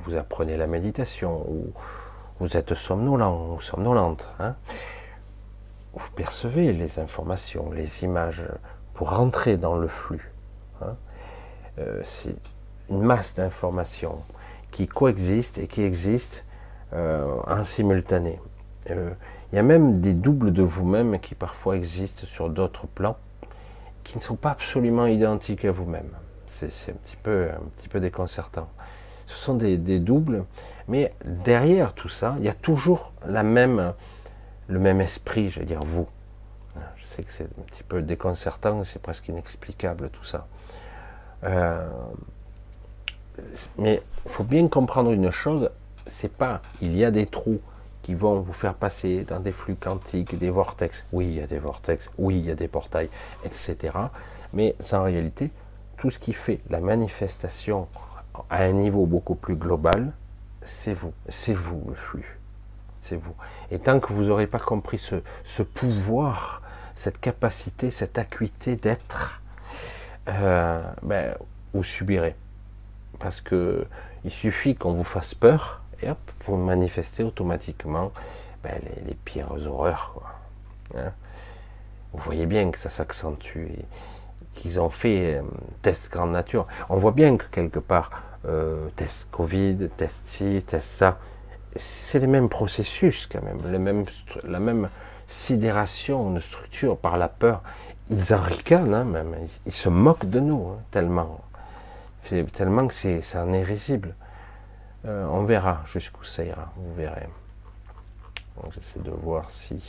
euh, apprenez la méditation, ou vous êtes somnolent ou somnolente, hein, vous percevez les informations, les images pour rentrer dans le flux. Hein. Euh, c'est une masse d'informations qui coexistent et qui existent euh, en simultané. Euh, il y a même des doubles de vous-même qui parfois existent sur d'autres plans, qui ne sont pas absolument identiques à vous-même. C'est un petit peu, un petit peu déconcertant. Ce sont des, doubles, mais derrière tout ça, il y a toujours la même, le même esprit, je veux dire vous. Je sais que c'est un petit peu déconcertant, c'est presque inexplicable tout ça. Euh, mais il faut bien comprendre une chose, c'est pas il y a des trous qui vont vous faire passer dans des flux quantiques, des vortex. Oui, il y a des vortex, oui, il y a des portails, etc. Mais en réalité, tout ce qui fait la manifestation à un niveau beaucoup plus global, c'est vous. C'est vous le flux. C'est vous. Et tant que vous n'aurez pas compris ce, pouvoir, cette capacité, cette acuité d'être, euh, ben, vous subirez. Parce que il suffit qu'on vous fasse peur et hop, vous manifestez automatiquement ben, les, pires horreurs. Hein. vous voyez bien que ça s'accentue qu'ils ont fait euh, test grande nature. On voit bien que quelque part, euh, test Covid, test ci, test ça, c'est les mêmes processus quand même, les mêmes, la même sidération de structure par la peur. Ils en ricanent hein, même, ils, se moquent de nous hein, tellement, tellement que c'est, risible. Euh, on verra jusqu'où ça ira, vous verrez. J'essaie de voir si.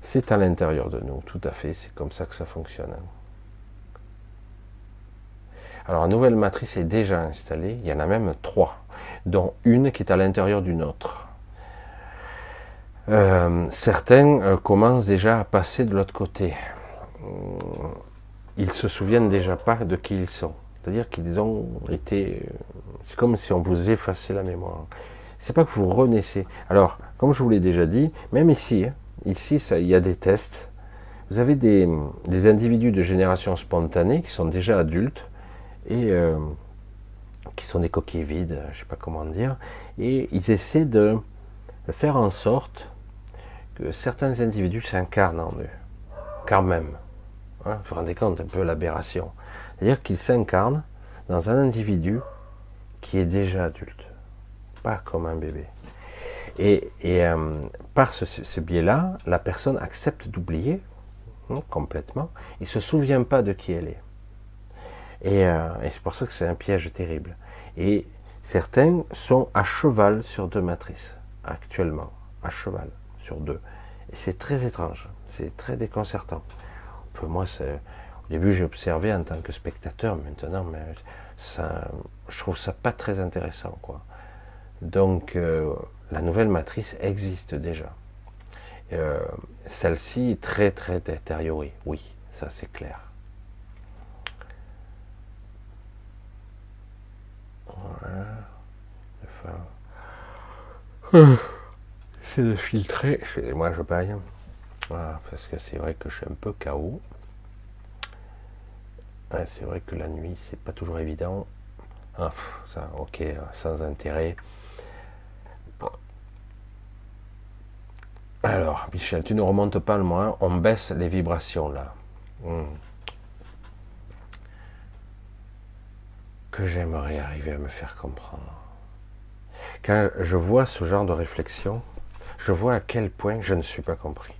C'est à l'intérieur de nous, tout à fait, c'est comme ça que ça fonctionne. Alors, la nouvelle matrice est déjà installée, il y en a même trois, dont une qui est à l'intérieur d'une autre. Euh, certains euh, commencent déjà à passer de l'autre côté. Ils se souviennent déjà pas de qui ils sont. C'est-à-dire qu'ils ont été. C'est comme si on vous effaçait la mémoire. C'est pas que vous renaissez. Alors, comme je vous l'ai déjà dit, même ici, hein, Ici, ça, il y a des tests. Vous avez des, individus de génération spontanée qui sont déjà adultes et euh, qui sont des coquilles vides, je sais pas comment dire, et ils essaient de, faire en sorte que certains individus s'incarnent en eux, quand même. Hein, vous vous rendez compte un peu l'aberration. C'est-à-dire qu'ils s'incarnent dans un individu qui est déjà adulte, pas comme un bébé. Et, euh, par ce, biais-là, la personne accepte d'oublier hein, complètement. Il ne se souvient pas de qui elle est. Euh, et, c'est pour ça que c'est un piège terrible. Et certains sont à cheval sur deux matrices, actuellement, à cheval sur deux. Et c'est très étrange, c'est très déconcertant. moi, au début, j'ai observé en tant que spectateur, maintenant, mais je trouve ça pas très intéressant. Donc, euh, la nouvelle matrice existe déjà. Euh, celle-ci est très très détériorée, oui, ça c'est clair. Voilà. J'essaie de filtrer. Moi, je paille. Voilà, parce que c'est vrai que je suis un peu KO. c'est vrai que la nuit, c'est pas toujours évident. Ah, ça, ok, sans intérêt. Alors, Michel, tu ne remontes pas le moins, on baisse les vibrations là. Hmm. Que j'aimerais arriver à me faire comprendre. Quand je vois ce genre de réflexion, je vois à quel point je ne suis pas compris.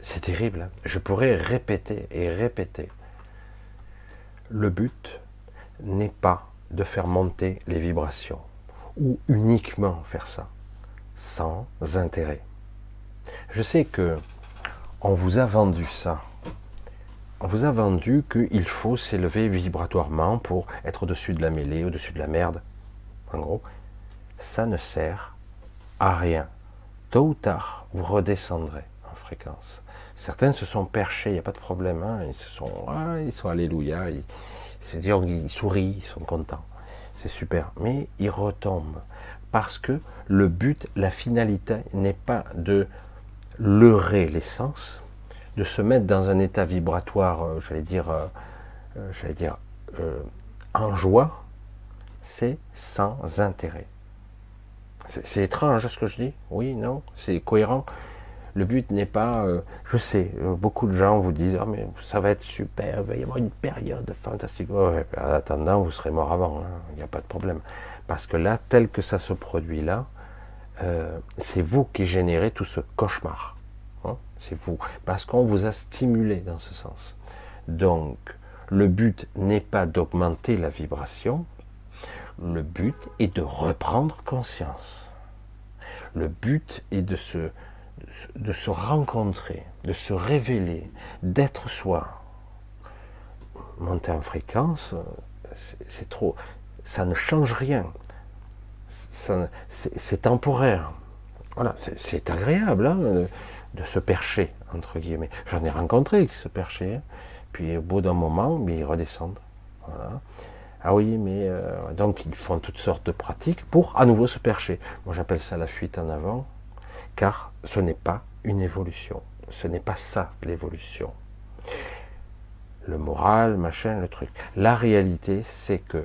C'est terrible. Hein. je pourrais répéter et répéter. Le but n'est pas de faire monter les vibrations ou uniquement faire ça sans intérêt. Je sais que on vous a vendu ça. On vous a vendu qu'il faut s'élever vibratoirement pour être au-dessus de la mêlée, au-dessus de la merde. En gros, ça ne sert à rien. Tôt ou tard, vous redescendrez en fréquence. Certains se sont perchés, il n'y a pas de problème. Hein. Ils se sont, ah, ils sont alléluia, ils, ils sourient, ils sont contents. C'est super. Mais ils retombent parce que le but, la finalité n'est pas de leurrer l'essence, de se mettre dans un état vibratoire, euh, j'allais dire, euh, euh, j'allais dire, en joie, c'est sans intérêt. C'est étrange ce que je dis Oui, non C'est cohérent Le but n'est pas, je sais, beaucoup de gens vous disent, oh, mais ça va être super, il va y avoir une période fantastique. en attendant, vous serez mort avant, hein, il n'y a pas de problème. Parce que là, tel que ça se produit là, euh, c'est vous qui générez tout ce cauchemar. Hein. c'est vous. Parce qu'on vous a stimulé dans ce sens. Donc, le but n'est pas d'augmenter la vibration, le but est de reprendre conscience. Le but est de se, de se rencontrer, de se révéler, d'être soi. Monter en fréquence, c'est trop ça ne change rien. C'est temporaire. Voilà, c'est agréable hein, de se percher, entre guillemets. J'en ai rencontré qui se perchaient, puis au bout d'un moment, mais ils redescendent. Ah oui, mais euh, donc ils font toutes sortes de pratiques pour à nouveau se percher. Moi j'appelle ça la fuite en avant, car ce n'est pas une évolution. Ce n'est pas ça l'évolution. Le moral, machin, le truc. La réalité, c'est que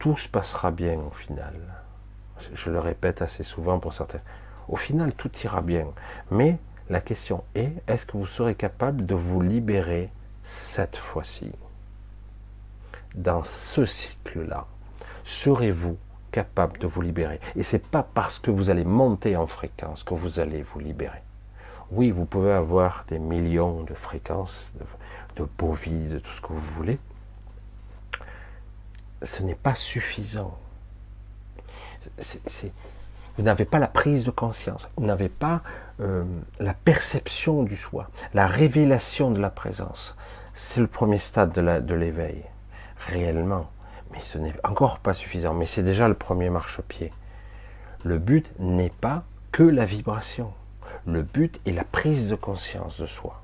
tout se passera bien au final. Je le répète assez souvent pour certains. Au final, tout ira bien. Mais la question est, est-ce que vous serez capable de vous libérer cette fois-ci? Dans ce cycle-là, serez-vous capable de vous libérer? Et c'est pas parce que vous allez monter en fréquence que vous allez vous libérer. Oui, vous pouvez avoir des millions de fréquences, de, de beaux vies, de tout ce que vous voulez. Ce n'est pas suffisant. vous n'avez pas la prise de conscience, vous n'avez pas euh, la perception du soi, la révélation de la présence. C'est le premier stade de l'éveil, réellement. Mais ce n'est encore pas suffisant, mais c'est déjà le premier marchepied. Le but n'est pas que la vibration. Le but est la prise de conscience de soi.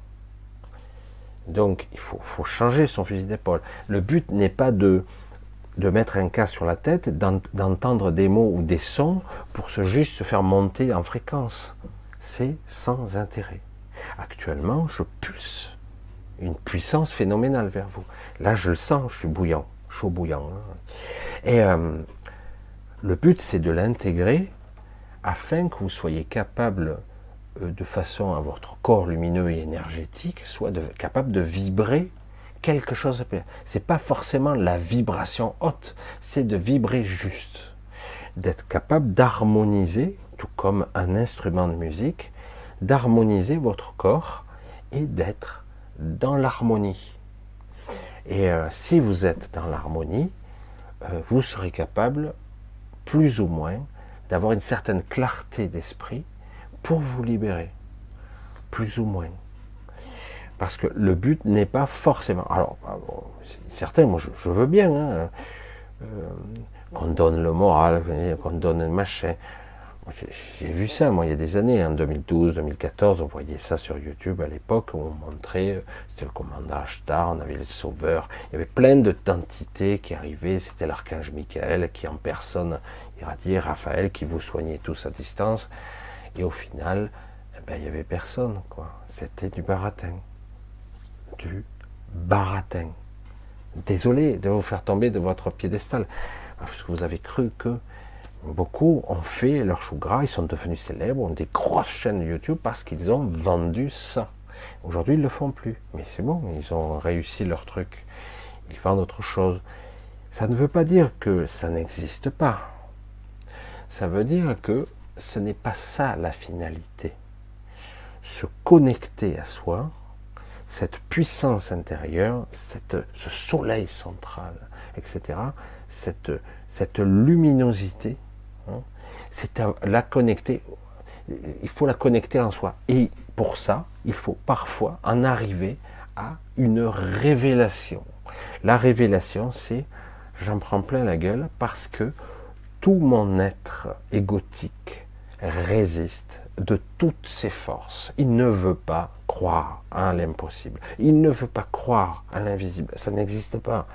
Donc il faut, changer son fusil d'épaule. Le but n'est pas de, de mettre un casque sur la tête, d'entendre des mots ou des sons pour se juste se faire monter en fréquence. C'est sans intérêt. Actuellement, je pulse une puissance phénoménale vers vous. Là, je le sens, je suis bouillant, chaud bouillant. Hein. Et euh, le but, c'est de l'intégrer afin que vous soyez capable euh, de façon à votre corps lumineux et énergétique soit capable de vibrer quelque chose. C'est pas forcément la vibration haute, c'est de vibrer juste, d'être capable d'harmoniser, tout comme un instrument de musique, d'harmoniser votre corps et d'être dans l'harmonie. Et euh, si vous êtes dans l'harmonie, euh, vous serez capable, plus ou moins, d'avoir une certaine clarté d'esprit pour vous libérer, plus ou moins. Parce que le but n'est pas forcément. Alors, bah, certains, moi je, veux bien hein, euh, qu'on donne le moral, qu'on donne le machin. J'ai vu ça, moi, il y a des années, en 2012, 2014, on voyait ça sur YouTube à l'époque, on montrait, euh, c'était le commandant Ashtar, on avait le sauveur, il y avait plein d'entités qui arrivaient, c'était l'archange Michael qui en personne irradiait, Raphaël qui vous soignait tous à distance. Et au final, eh ben, il n'y avait personne, quoi. C'était du baratin. Du baratin. Désolé de vous faire tomber de votre piédestal, parce que vous avez cru que beaucoup ont fait leur chou gras, ils sont devenus célèbres, ont des grosses chaînes YouTube parce qu'ils ont vendu ça. Aujourd'hui, ils ne le font plus. Mais c'est bon, ils ont réussi leur truc. Ils vendent autre chose. Ça ne veut pas dire que ça n'existe pas. Ça veut dire que ce n'est pas ça la finalité. Se connecter à soi, cette puissance intérieure, cette, ce soleil central, etc., cette, cette luminosité, hein, c'est la connecter, il faut la connecter en soi. Et pour ça, il faut parfois en arriver à une révélation. La révélation, c'est j'en prends plein la gueule parce que tout mon être égotique, résiste de toutes ses forces. Il ne veut pas croire à l'impossible. Il ne veut pas croire à l'invisible. Ça n'existe pas.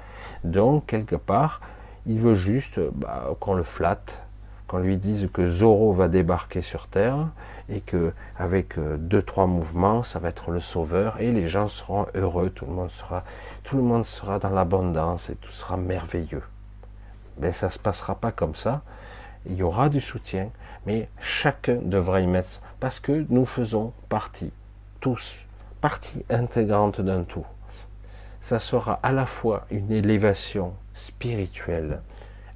Donc, quelque part, il veut juste bah, qu'on le flatte, qu'on lui dise que Zoro va débarquer sur Terre et que avec euh, deux trois mouvements, ça va être le sauveur et les gens seront heureux, tout le monde sera, dans l'abondance et tout sera merveilleux. Mais ça se passera pas comme ça. Il y aura du soutien, mais chacun devra y mettre, parce que nous faisons partie, tous, partie intégrante d'un tout. Ça sera à la fois une élévation spirituelle,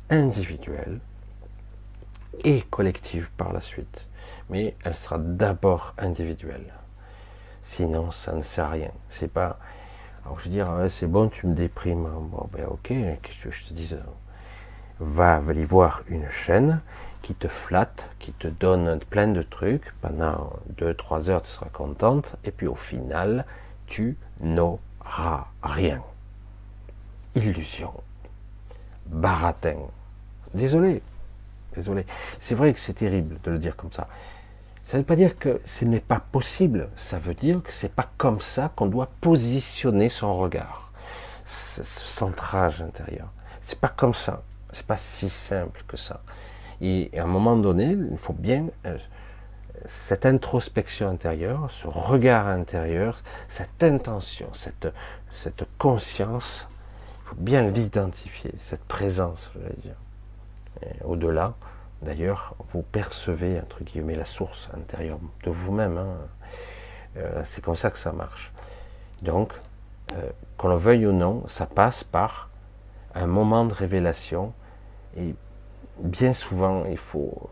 individuelle et collective par la suite. Mais elle sera d'abord individuelle. Sinon, ça ne sert à rien. C'est pas. Alors je veux dire, c'est bon, tu me déprimes. Bon, ben ok, qu'est-ce que je te dise? Va aller voir une chaîne qui te flatte, qui te donne plein de trucs. Pendant 2-3 heures, tu seras contente. Et puis au final, tu n'auras rien. Illusion. Baratin. Désolé. Désolé. C'est vrai que c'est terrible de le dire comme ça. Ça ne veut pas dire que ce n'est pas possible, ça veut dire que c'est pas comme ça qu'on doit positionner son regard, ce centrage intérieur. C'est pas comme ça, c'est pas si simple que ça. Et à un moment donné, il faut bien euh, cette introspection intérieure, ce regard intérieur, cette intention, cette, cette conscience, il faut bien l'identifier, cette présence, je vais dire. Au-delà, D'ailleurs, vous percevez, entre guillemets, la source intérieure de vous-même. Hein. Euh, c'est comme ça que ça marche. Donc, euh, qu'on le veuille ou non, ça passe par un moment de révélation. Et bien souvent, il faut,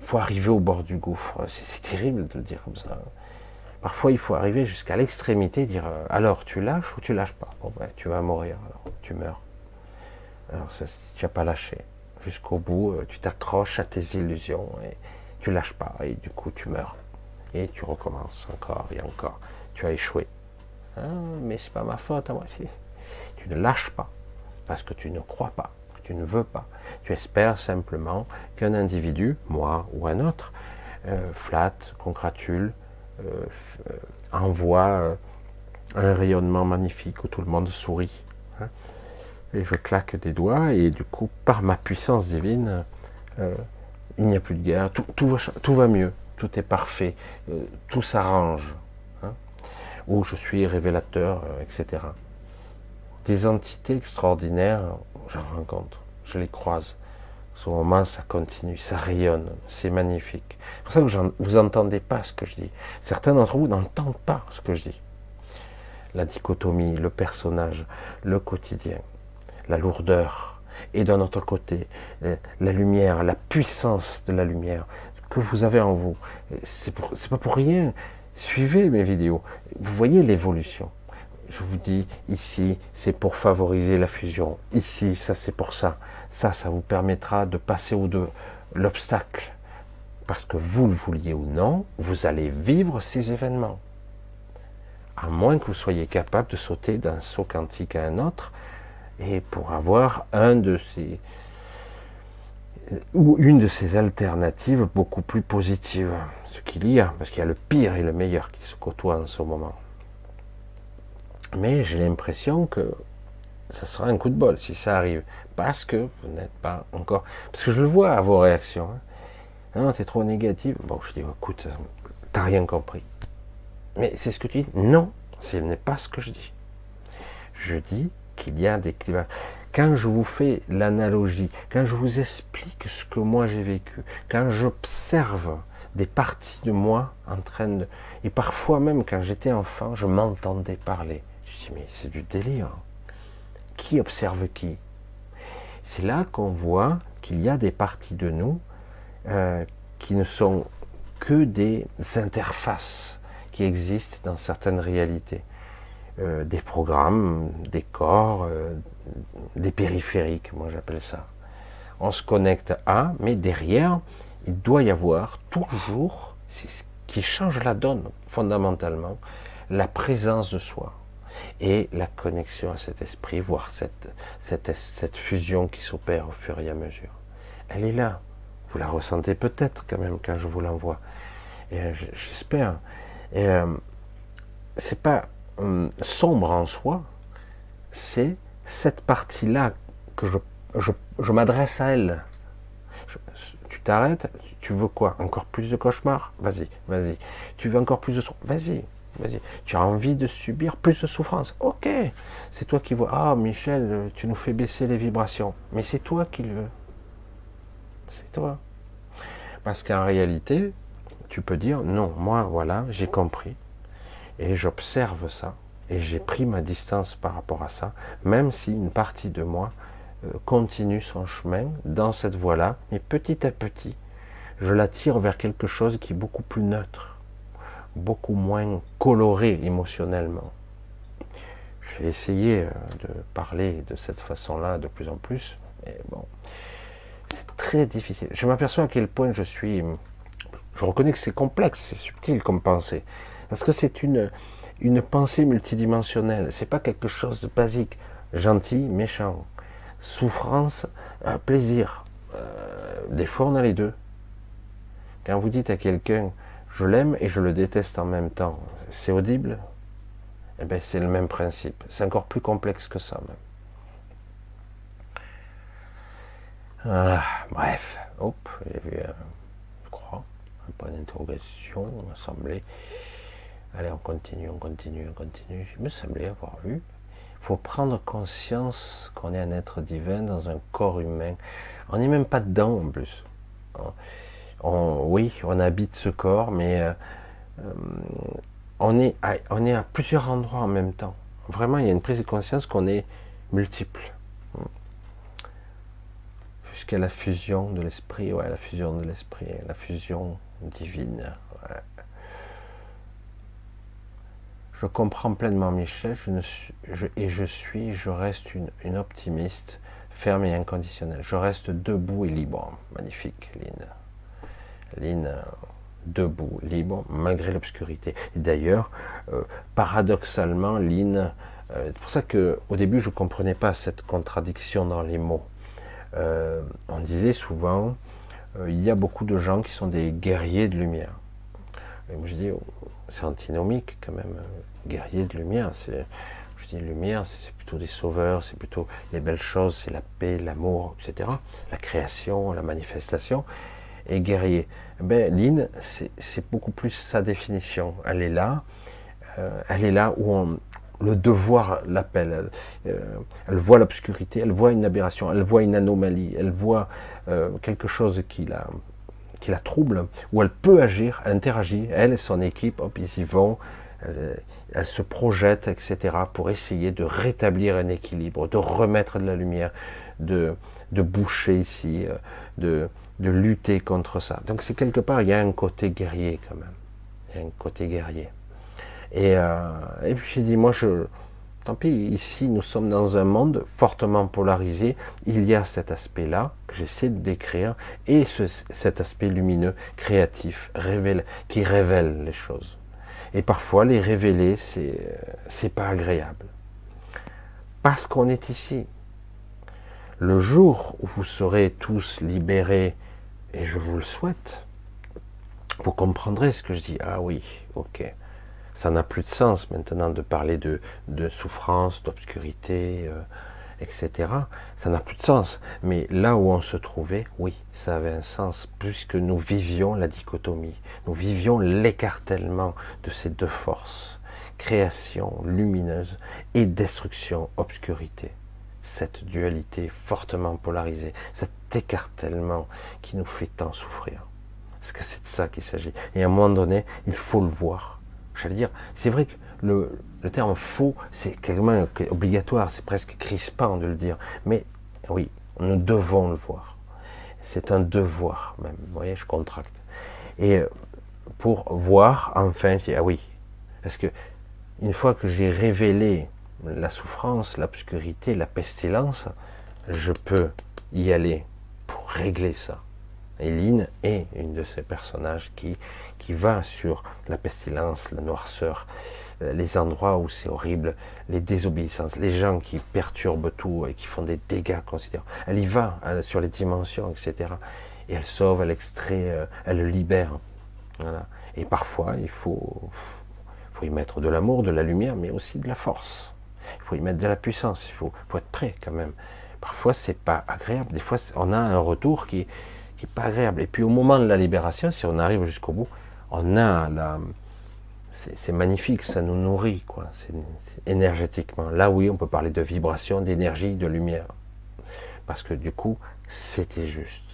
faut arriver au bord du gouffre. C'est terrible de le dire comme ça. Parfois, il faut arriver jusqu'à l'extrémité, dire euh, alors tu lâches ou tu lâches pas? Ben, tu vas mourir, tu meurs. Alors, tu n'as pas lâché jusqu'au bout, euh, tu t'accroches à tes illusions et tu lâches pas et du coup tu meurs et tu recommences encore et encore. Tu as échoué. Ah, mais c'est pas ma faute à moi. Tu ne lâches pas parce que tu ne crois pas, que tu ne veux pas. Tu espères simplement qu'un individu, moi ou un autre, euh, flatte, congratule, euh, envoie un rayonnement magnifique où tout le monde sourit. Et je claque des doigts, et du coup, par ma puissance divine, euh, il n'y a plus de guerre, tout, va, tout, va, mieux, tout est parfait, euh, tout s'arrange. Hein, où je suis révélateur, euh, etc. Des entités extraordinaires, j'en rencontre, je les croise. Ce moment, ça continue, ça rayonne, c'est magnifique. C'est pour ça que vous n'entendez pas ce que je dis. Certains d'entre vous n'entendent pas ce que je dis. La dichotomie, le personnage, le quotidien la lourdeur, et d'un autre côté, euh, la lumière, la puissance de la lumière que vous avez en vous. C'est pas pour rien. Suivez mes vidéos. Vous voyez l'évolution. Je vous dis, ici, c'est pour favoriser la fusion. Ici, ça, c'est pour ça. Ça, ça vous permettra de passer au-de l'obstacle. Parce que vous le vouliez ou non, vous allez vivre ces événements. À moins que vous soyez capable de sauter d'un saut quantique à un autre, et pour avoir un de ces ou une de ces alternatives beaucoup plus positives, ce qu'il y a, parce qu'il y a le pire et le meilleur qui se côtoient en ce moment. Mais j'ai l'impression que ça sera un coup de bol si ça arrive, parce que vous n'êtes pas encore, parce que je le vois à vos réactions. Hein. Non, c'est trop négatif. Bon, je dis, écoute, t'as rien compris. Mais c'est ce que tu dis Non, ce n'est pas ce que je dis. Je dis, qu'il y a des clivages. Quand je vous fais l'analogie, quand je vous explique ce que moi j'ai vécu, quand j'observe des parties de moi en train de... Et parfois même quand j'étais enfant, je m'entendais parler. Je dis mais c'est du délire. Qui observe qui? C'est là qu'on voit qu'il y a des parties de nous euh, qui ne sont que des interfaces qui existent dans certaines réalités. Euh, des programmes, des corps, euh, des périphériques, moi j'appelle ça. On se connecte à, mais derrière, il doit y avoir toujours, c'est ce qui change la donne fondamentalement, la présence de soi et la connexion à cet esprit, voire cette, cette, fusion qui s'opère au fur et à mesure. Elle est là. Vous la ressentez peut-être quand même quand je vous l'envoie. Euh, j'espère. C'est pas euh, sombre en soi, c'est cette partie-là que je, m'adresse à elle. tu t'arrêtes, tu veux quoi? Encore plus de cauchemars? Vas-y, vas-y. Tu veux encore plus de Vas-y, vas-y. Tu as envie de subir plus de souffrance? Ok, c'est toi qui vois. Ah, Michel, tu nous fais baisser les vibrations. Mais c'est toi qui le veux. C'est toi. Parce qu'en réalité, tu peux dire non, moi, voilà, j'ai compris. Et j'observe ça. Et j'ai pris ma distance par rapport à ça, même si une partie de moi euh, continue son chemin dans cette voie-là. Mais petit à petit, je la tire vers quelque chose qui est beaucoup plus neutre, beaucoup moins coloré émotionnellement. Je vais essayer euh, de parler de cette façon-là de plus en plus. Mais bon, c'est très difficile. Je m'aperçois à quel point je suis. Je reconnais que c'est complexe, c'est subtil comme pensée. Parce que c'est une, une pensée multidimensionnelle. C'est pas quelque chose de basique, gentil, méchant, souffrance, euh, plaisir. Euh, des fois, on a les deux. Quand vous dites à quelqu'un je l'aime et je le déteste en même temps, c'est audible? Eh bien, c'est le même principe. C'est encore plus complexe que ça, même. Voilà, bref, hop, j'ai vu, euh, je crois, un point d'interrogation, il m'a semblé. Allez, on continue, on continue, on continue. Il me semblait avoir vu. Il faut prendre conscience qu'on est un être divin dans un corps humain. On n'est même pas dedans en plus. oui, on habite ce corps, mais euh, euh, on, est à, on est à plusieurs endroits en même temps. Vraiment, il y a une prise de conscience qu'on est multiple. Jusqu'à la fusion de l'esprit, ouais, la fusion de l'esprit, la fusion divine. Je comprends pleinement Michel, et je suis, je reste une, une, optimiste, ferme et inconditionnelle. Je reste debout et libre. Magnifique, Lynn. Lynn, debout, libre, malgré l'obscurité. D'ailleurs, euh, paradoxalement, Lynn, euh, c'est pour ça qu'au début, je ne comprenais pas cette contradiction dans les mots. Euh, on disait souvent, il y a beaucoup de gens qui sont des guerriers de lumière. Et moi, je dis, oh, c'est antinomique quand même guerrier de lumière. C'est, je dis lumière, c'est plutôt des sauveurs, c'est plutôt les belles choses, c'est la paix, l'amour, etc. La création, la manifestation. Et guerrier, ben, c'est beaucoup plus sa définition. Elle est là, euh, elle est là où on, le devoir l'appelle. Elle, euh, elle, voit l'obscurité, elle voit une aberration, elle voit une anomalie, elle voit euh, quelque chose qui la, qui la trouble, où elle peut agir, elle interagit, elle et son équipe, hop, ils y vont, euh, elle, se projette, etc., pour essayer de rétablir un équilibre, de remettre de la lumière, de, boucher ici, euh, de, de lutter contre ça. Donc c'est quelque part, il y a un côté guerrier quand même. Il y a un côté guerrier. Et, euh, et puis j'ai dit, moi, je, tant pis, ici nous sommes dans un monde fortement polarisé, il y a cet aspect-là que j'essaie de décrire, et ce, cet aspect lumineux, créatif, qui révèle les choses. Et parfois, les révéler, c'est, c'est pas agréable. Parce qu'on est ici. Le jour où vous serez tous libérés, et je vous le souhaite, vous comprendrez ce que je dis. Ah oui, ok. Ça n'a plus de sens maintenant de parler de, de souffrance, d'obscurité. Euh, etc. Ça n'a plus de sens. Mais là où on se trouvait, oui, ça avait un sens, puisque nous vivions la dichotomie, nous vivions l'écartèlement de ces deux forces, création lumineuse et destruction, obscurité. Cette dualité fortement polarisée, cet écartèlement qui nous fait tant souffrir. Parce que c'est de ça qu'il s'agit. Et à un moment donné, il faut le voir. J'allais dire, c'est vrai que le, terme faux, c'est quasiment obligatoire, c'est presque crispant de le dire. Mais oui, nous devons le voir. C'est un devoir même. Vous voyez, je contracte. Et euh, pour voir, enfin, ah oui, parce que une fois que j'ai révélé la souffrance, l'obscurité, la pestilence, je peux y aller pour régler ça. Eileen est une de ces personnages qui, qui va sur la pestilence, la noirceur, les endroits où c'est horrible, les désobéissances, les gens qui perturbent tout et qui font des dégâts considérables. Elle y va sur les dimensions, etc. Et elle sauve, elle extrait, euh, elle libère. Et parfois, il faut, faut y mettre de l'amour, de la lumière, mais aussi de la force. Il faut y mettre de la puissance. Il faut, faut être prêt quand même. Parfois, c'est pas agréable. Des fois, on a un retour qui, qui pas agréable. Et puis, au moment de la libération, si on arrive jusqu'au bout, on a la, c'est magnifique, ça nous nourrit, quoi. Énergétiquement. Là, oui, on peut parler de vibration, d'énergie, de lumière, parce que du coup, c'était juste.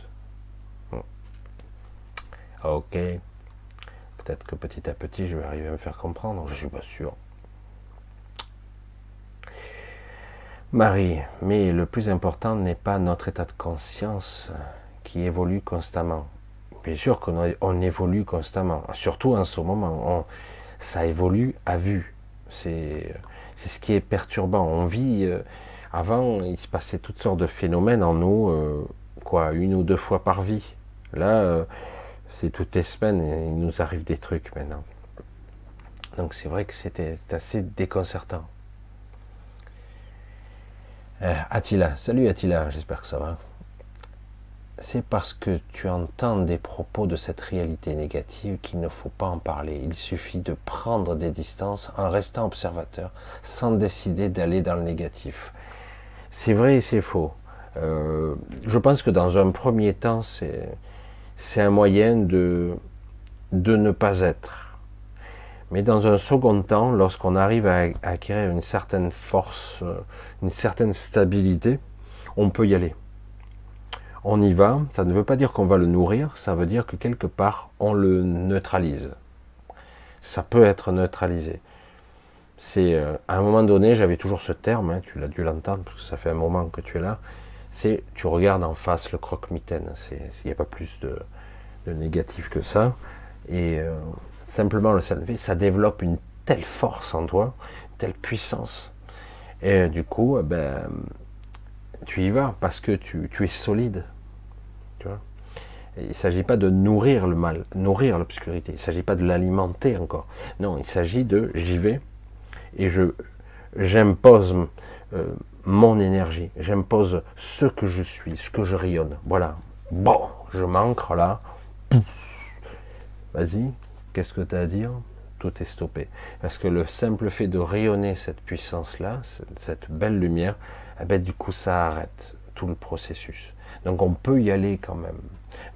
Ok. Peut-être que petit à petit, je vais arriver à me faire comprendre. Je suis pas sûr. Marie, mais le plus important n'est pas notre état de conscience qui évolue constamment. Bien sûr qu'on évolue constamment, surtout en ce moment ça évolue à vue. C'est ce qui est perturbant. On vit, euh, avant, il se passait toutes sortes de phénomènes en nous, euh, quoi, une ou deux fois par vie. Là, euh, c'est toutes les semaines, il nous arrive des trucs maintenant. Donc c'est vrai que c'était assez déconcertant. Attila, salut Attila, j'espère que ça va. C'est parce que tu entends des propos de cette réalité négative qu'il ne faut pas en parler. Il suffit de prendre des distances en restant observateur, sans décider d'aller dans le négatif. C'est vrai et c'est faux. Euh, je pense que dans un premier temps, c'est un moyen de, de ne pas être. Mais dans un second temps, lorsqu'on arrive à acquérir une certaine force, une certaine stabilité, on peut y aller on y va, ça ne veut pas dire qu'on va le nourrir, ça veut dire que quelque part on le neutralise. Ça peut être neutralisé. C'est euh, à un moment donné, j'avais toujours ce terme, hein, tu l'as dû l'entendre parce que ça fait un moment que tu es là. C'est tu regardes en face le croque-mitaine. Il n'y a pas plus de, négatif que ça. Et euh, simplement le salvé, ça développe une telle force en toi, une telle puissance. Et du coup, eh ben, tu y vas parce que tu es solide. Il ne s'agit pas de nourrir le mal, nourrir l'obscurité. Il ne s'agit pas de l'alimenter encore. Non, il s'agit de j'y vais et je j'impose euh, mon énergie, j'impose ce que je suis, ce que je rayonne. Voilà. Bon, je m'ancre là. Vas-y, qu'est-ce que tu as à dire? Tout est stoppé. Parce que le simple fait de rayonner cette puissance-là, cette belle lumière, eh ben, du coup, ça arrête tout le processus. Donc on peut y aller quand même.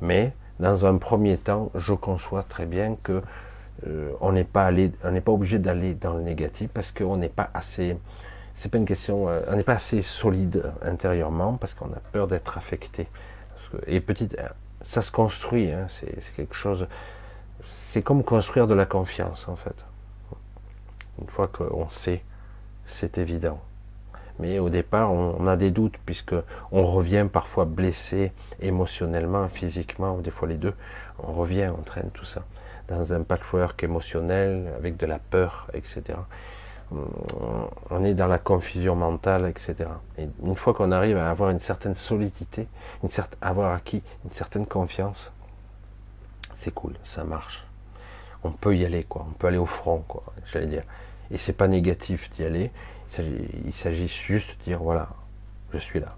Mais dans un premier temps, je conçois très bien que euh, on n'est pas allé, on n'est pas obligé d'aller dans le négatif parce qu'on n'est pas assez. C'est pas une question. Euh, on n'est pas assez solide intérieurement parce qu'on a peur d'être affecté. Et petit, ça se construit. Hein, c'est quelque chose. C'est comme construire de la confiance en fait. Une fois qu'on sait, c'est évident. Mais au départ, on, a des doutes puisque on revient parfois blessé émotionnellement, physiquement, ou des fois les deux. On revient, on traîne tout ça dans un patchwork émotionnel avec de la peur, etc. On est dans la confusion mentale, etc. Et une fois qu'on arrive à avoir une certaine solidité, une avoir acquis une certaine confiance, c'est cool, ça marche. On peut y aller, quoi. On peut aller au front, quoi. J'allais dire. Et c'est pas négatif d'y aller. Il s'agit juste de dire voilà, je suis là.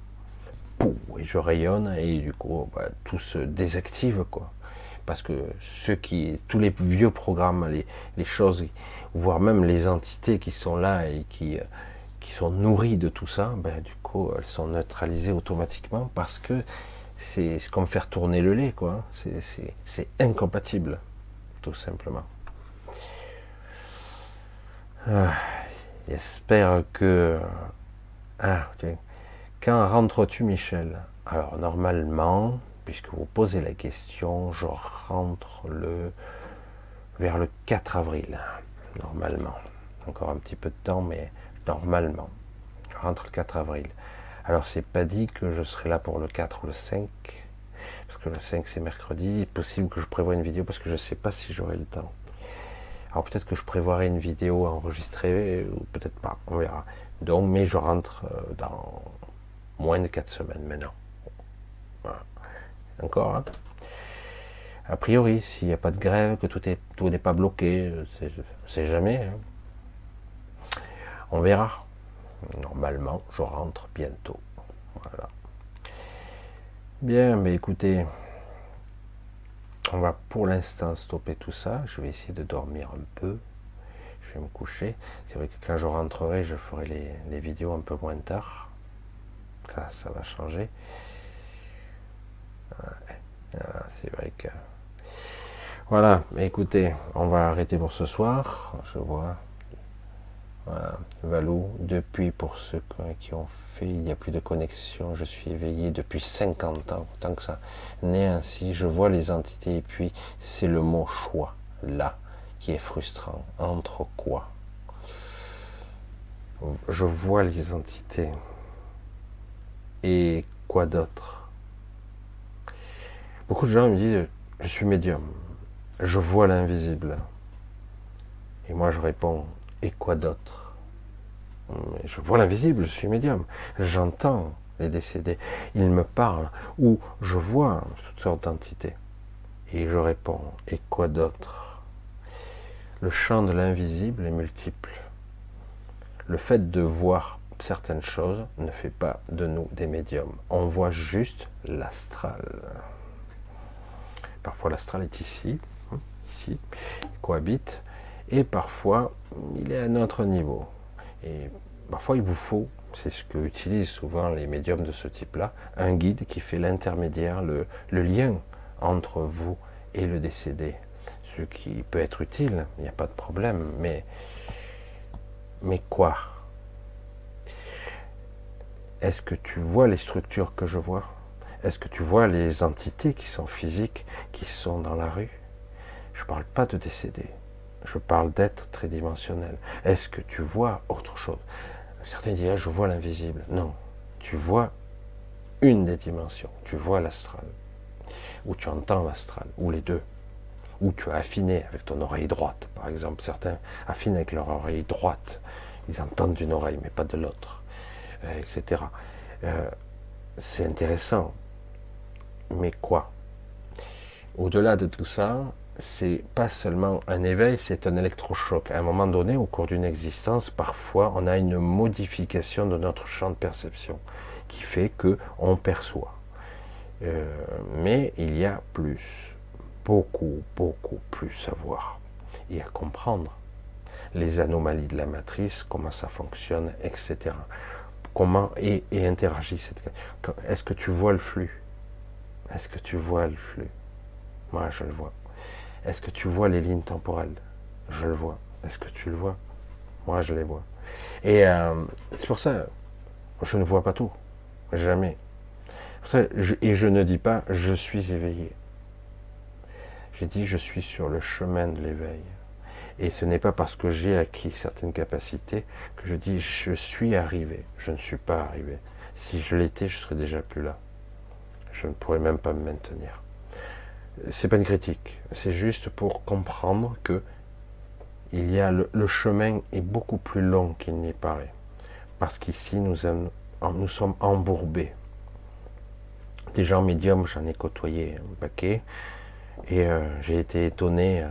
Et je rayonne et du coup bah, tout se désactive quoi. Parce que ceux qui, tous les vieux programmes, les, choses, voire même les entités qui sont là et qui, qui sont nourries de tout ça, ben, du coup elles sont neutralisées automatiquement parce que c'est comme faire tourner le lait quoi. C'est incompatible, tout simplement. Ah. J'espère que... Ah, Quand rentres-tu, Michel? Alors, normalement, puisque vous posez la question, je rentre le vers le 4 avril, normalement. Encore un petit peu de temps, mais normalement. Je rentre le 4 avril. Alors, c'est pas dit que je serai là pour le 4 ou le 5, parce que le 5 c'est mercredi. Il est possible que je prévoie une vidéo parce que je ne sais pas si j'aurai le temps. Alors peut-être que je prévoirai une vidéo enregistrée, ou peut-être pas, on verra. Donc, mais je rentre euh, dans moins de 4 semaines maintenant. Voilà. Encore hein. A priori, s'il n'y a pas de grève, que tout est tout n'est pas bloqué, c'est jamais. Hein. On verra. Normalement, je rentre bientôt. Voilà. Bien, mais écoutez, on va pour l'instant stopper tout ça. Je vais essayer de dormir un peu. Je vais me coucher. C'est vrai que quand je rentrerai, je ferai les, vidéos un peu moins tard. Ça, ça va changer. c'est vrai que. Voilà, écoutez, on va arrêter pour ce soir. Je vois. Voilà, Valou, depuis pour ceux qui ont il n'y a plus de connexion, je suis éveillé depuis 50 ans, tant que ça n'est ainsi, je vois les entités et puis c'est le mot choix, là, qui est frustrant. Entre quoi? Je vois les entités. Et quoi d'autre? Beaucoup de gens me disent, je suis médium, je vois l'invisible. Et moi je réponds, et quoi d'autre? Je vois l'invisible, je suis médium. J'entends les décédés. Ils me parlent. Ou je vois toutes sortes d'entités. Et je réponds. Et quoi d'autre? Le champ de l'invisible est multiple. Le fait de voir certaines choses ne fait pas de nous des médiums. On voit juste l'astral. Parfois l'astral est ici, hein, ici, il cohabite, et parfois il est à notre niveau. Parfois il vous faut, c'est ce que utilisent souvent les médiums de ce type-là, un guide qui fait l'intermédiaire, le, lien entre vous et le décédé. Ce qui peut être utile, il n'y a pas de problème, mais, mais quoi? Est-ce que tu vois les structures que je vois? Est-ce que tu vois les entités qui sont physiques, qui sont dans la rue? Je ne parle pas de décédé, je parle d'être tridimensionnel. Est-ce que tu vois autre chose? Certains disent, je vois l'invisible. Non, tu vois une des dimensions, tu vois l'astral. Ou tu entends l'astral, ou les deux, ou tu as affiné avec ton oreille droite, par exemple. Certains affinent avec leur oreille droite, ils entendent d'une oreille, mais pas de l'autre, euh, etc. Euh, c'est intéressant, mais quoi? Au-delà de tout ça, c'est pas seulement un éveil, c'est un électrochoc. À un moment donné, au cours d'une existence, parfois, on a une modification de notre champ de perception qui fait que on perçoit. Euh, mais il y a plus, beaucoup, beaucoup plus à voir et à comprendre. Les anomalies de la matrice, comment ça fonctionne, etc. Comment et, interagit cette. Est-ce que tu vois le flux? Est-ce que tu vois le flux? Moi, je le vois. Est-ce que tu vois les lignes temporelles? Je le vois. Est-ce que tu le vois? Moi, je les vois. Et euh, c'est pour ça, je ne vois pas tout. Jamais et je ne dis pas je suis éveillé. J'ai dit je suis sur le chemin de l'éveil. Et ce n'est pas parce que j'ai acquis certaines capacités que je dis je suis arrivé. Je ne suis pas arrivé. Si je l'étais, je serais déjà plus là. Je ne pourrais même pas me maintenir. C'est pas une critique. C'est juste pour comprendre que il y a le, chemin est beaucoup plus long qu'il n'y paraît. Parce qu'ici nous, sommes embourbés des gens médiums, j'en ai côtoyé un paquet. Et euh, j'ai été étonné. Euh,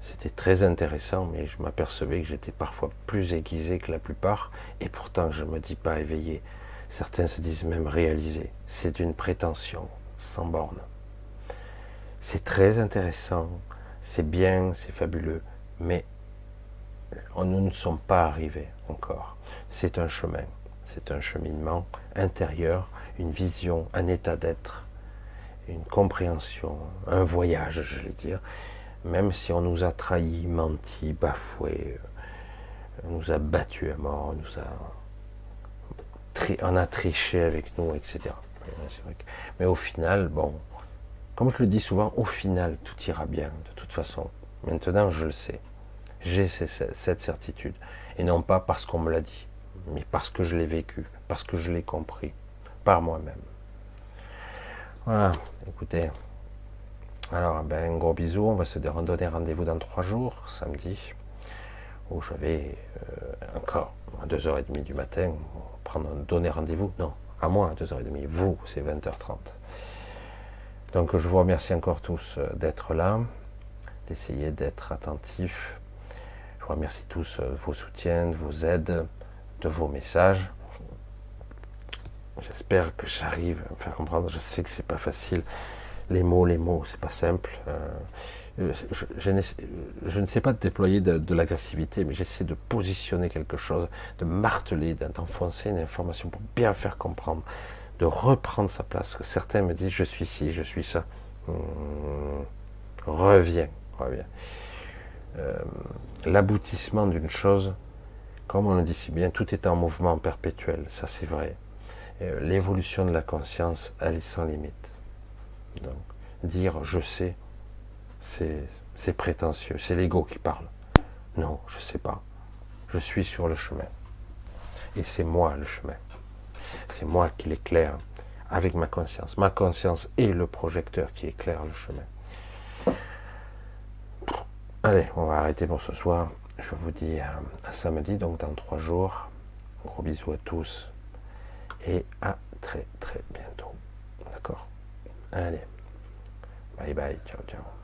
c'était très intéressant, mais je m'apercevais que j'étais parfois plus aiguisé que la plupart. Et pourtant, je ne me dis pas éveillé. Certains se disent même réalisé. C'est une prétention sans borne. C'est très intéressant, c'est bien, c'est fabuleux, mais nous ne sommes pas arrivés encore. C'est un chemin, c'est un cheminement intérieur une vision, un état d'être, une compréhension, un voyage, je vais dire, même si on nous a trahis, menti, bafoué, euh, nous a battus à mort, nous a, on a triché avec nous, etc. Mais au final, bon, comme je le dis souvent, au final, tout ira bien, de toute façon. Maintenant, je le sais. J'ai cette certitude. Et non pas parce qu'on me l'a dit, mais parce que je l'ai vécu, parce que je l'ai compris par moi-même. Voilà, écoutez. Alors, ben, un gros bisou. On va se donner rendez-vous dans trois jours, samedi, où je vais euh, encore à 2h30 du matin prendre, donner rendez-vous. Non, à moi, à 2h30. Vous, c'est 20h30. Donc, je vous remercie encore tous euh, d'être là, d'essayer d'être attentifs. Je vous remercie tous euh, vos soutiens, de vos aides, de vos messages. J'espère que j'arrive à me faire comprendre. Je sais que c'est pas facile. Les mots, les mots, c'est pas simple. Euh, je, ne sais pas déployer de, l'agressivité, mais j'essaie de positionner quelque chose, de marteler, d'enfoncer une information pour bien faire comprendre, de reprendre sa place. que certains me disent je suis ci, je suis ça. Hum, reviens, reviens. Euh, l'aboutissement d'une chose, comme on le dit si bien, tout est en mouvement perpétuel. Ça, c'est vrai. Euh, l'évolution de la conscience, elle est sans limite. Donc, dire je sais, c'est prétentieux, c'est l'ego qui parle. Non, je ne sais pas. Je suis sur le chemin. Et c'est moi le chemin. C'est moi qui l'éclaire avec ma conscience. Ma conscience est le projecteur qui éclaire le chemin. Allez, on va arrêter pour ce soir. Je vous dis à samedi, donc dans trois jours. Gros bisous à tous et à très très bientôt. D'accord? Allez, bye bye, ciao ciao.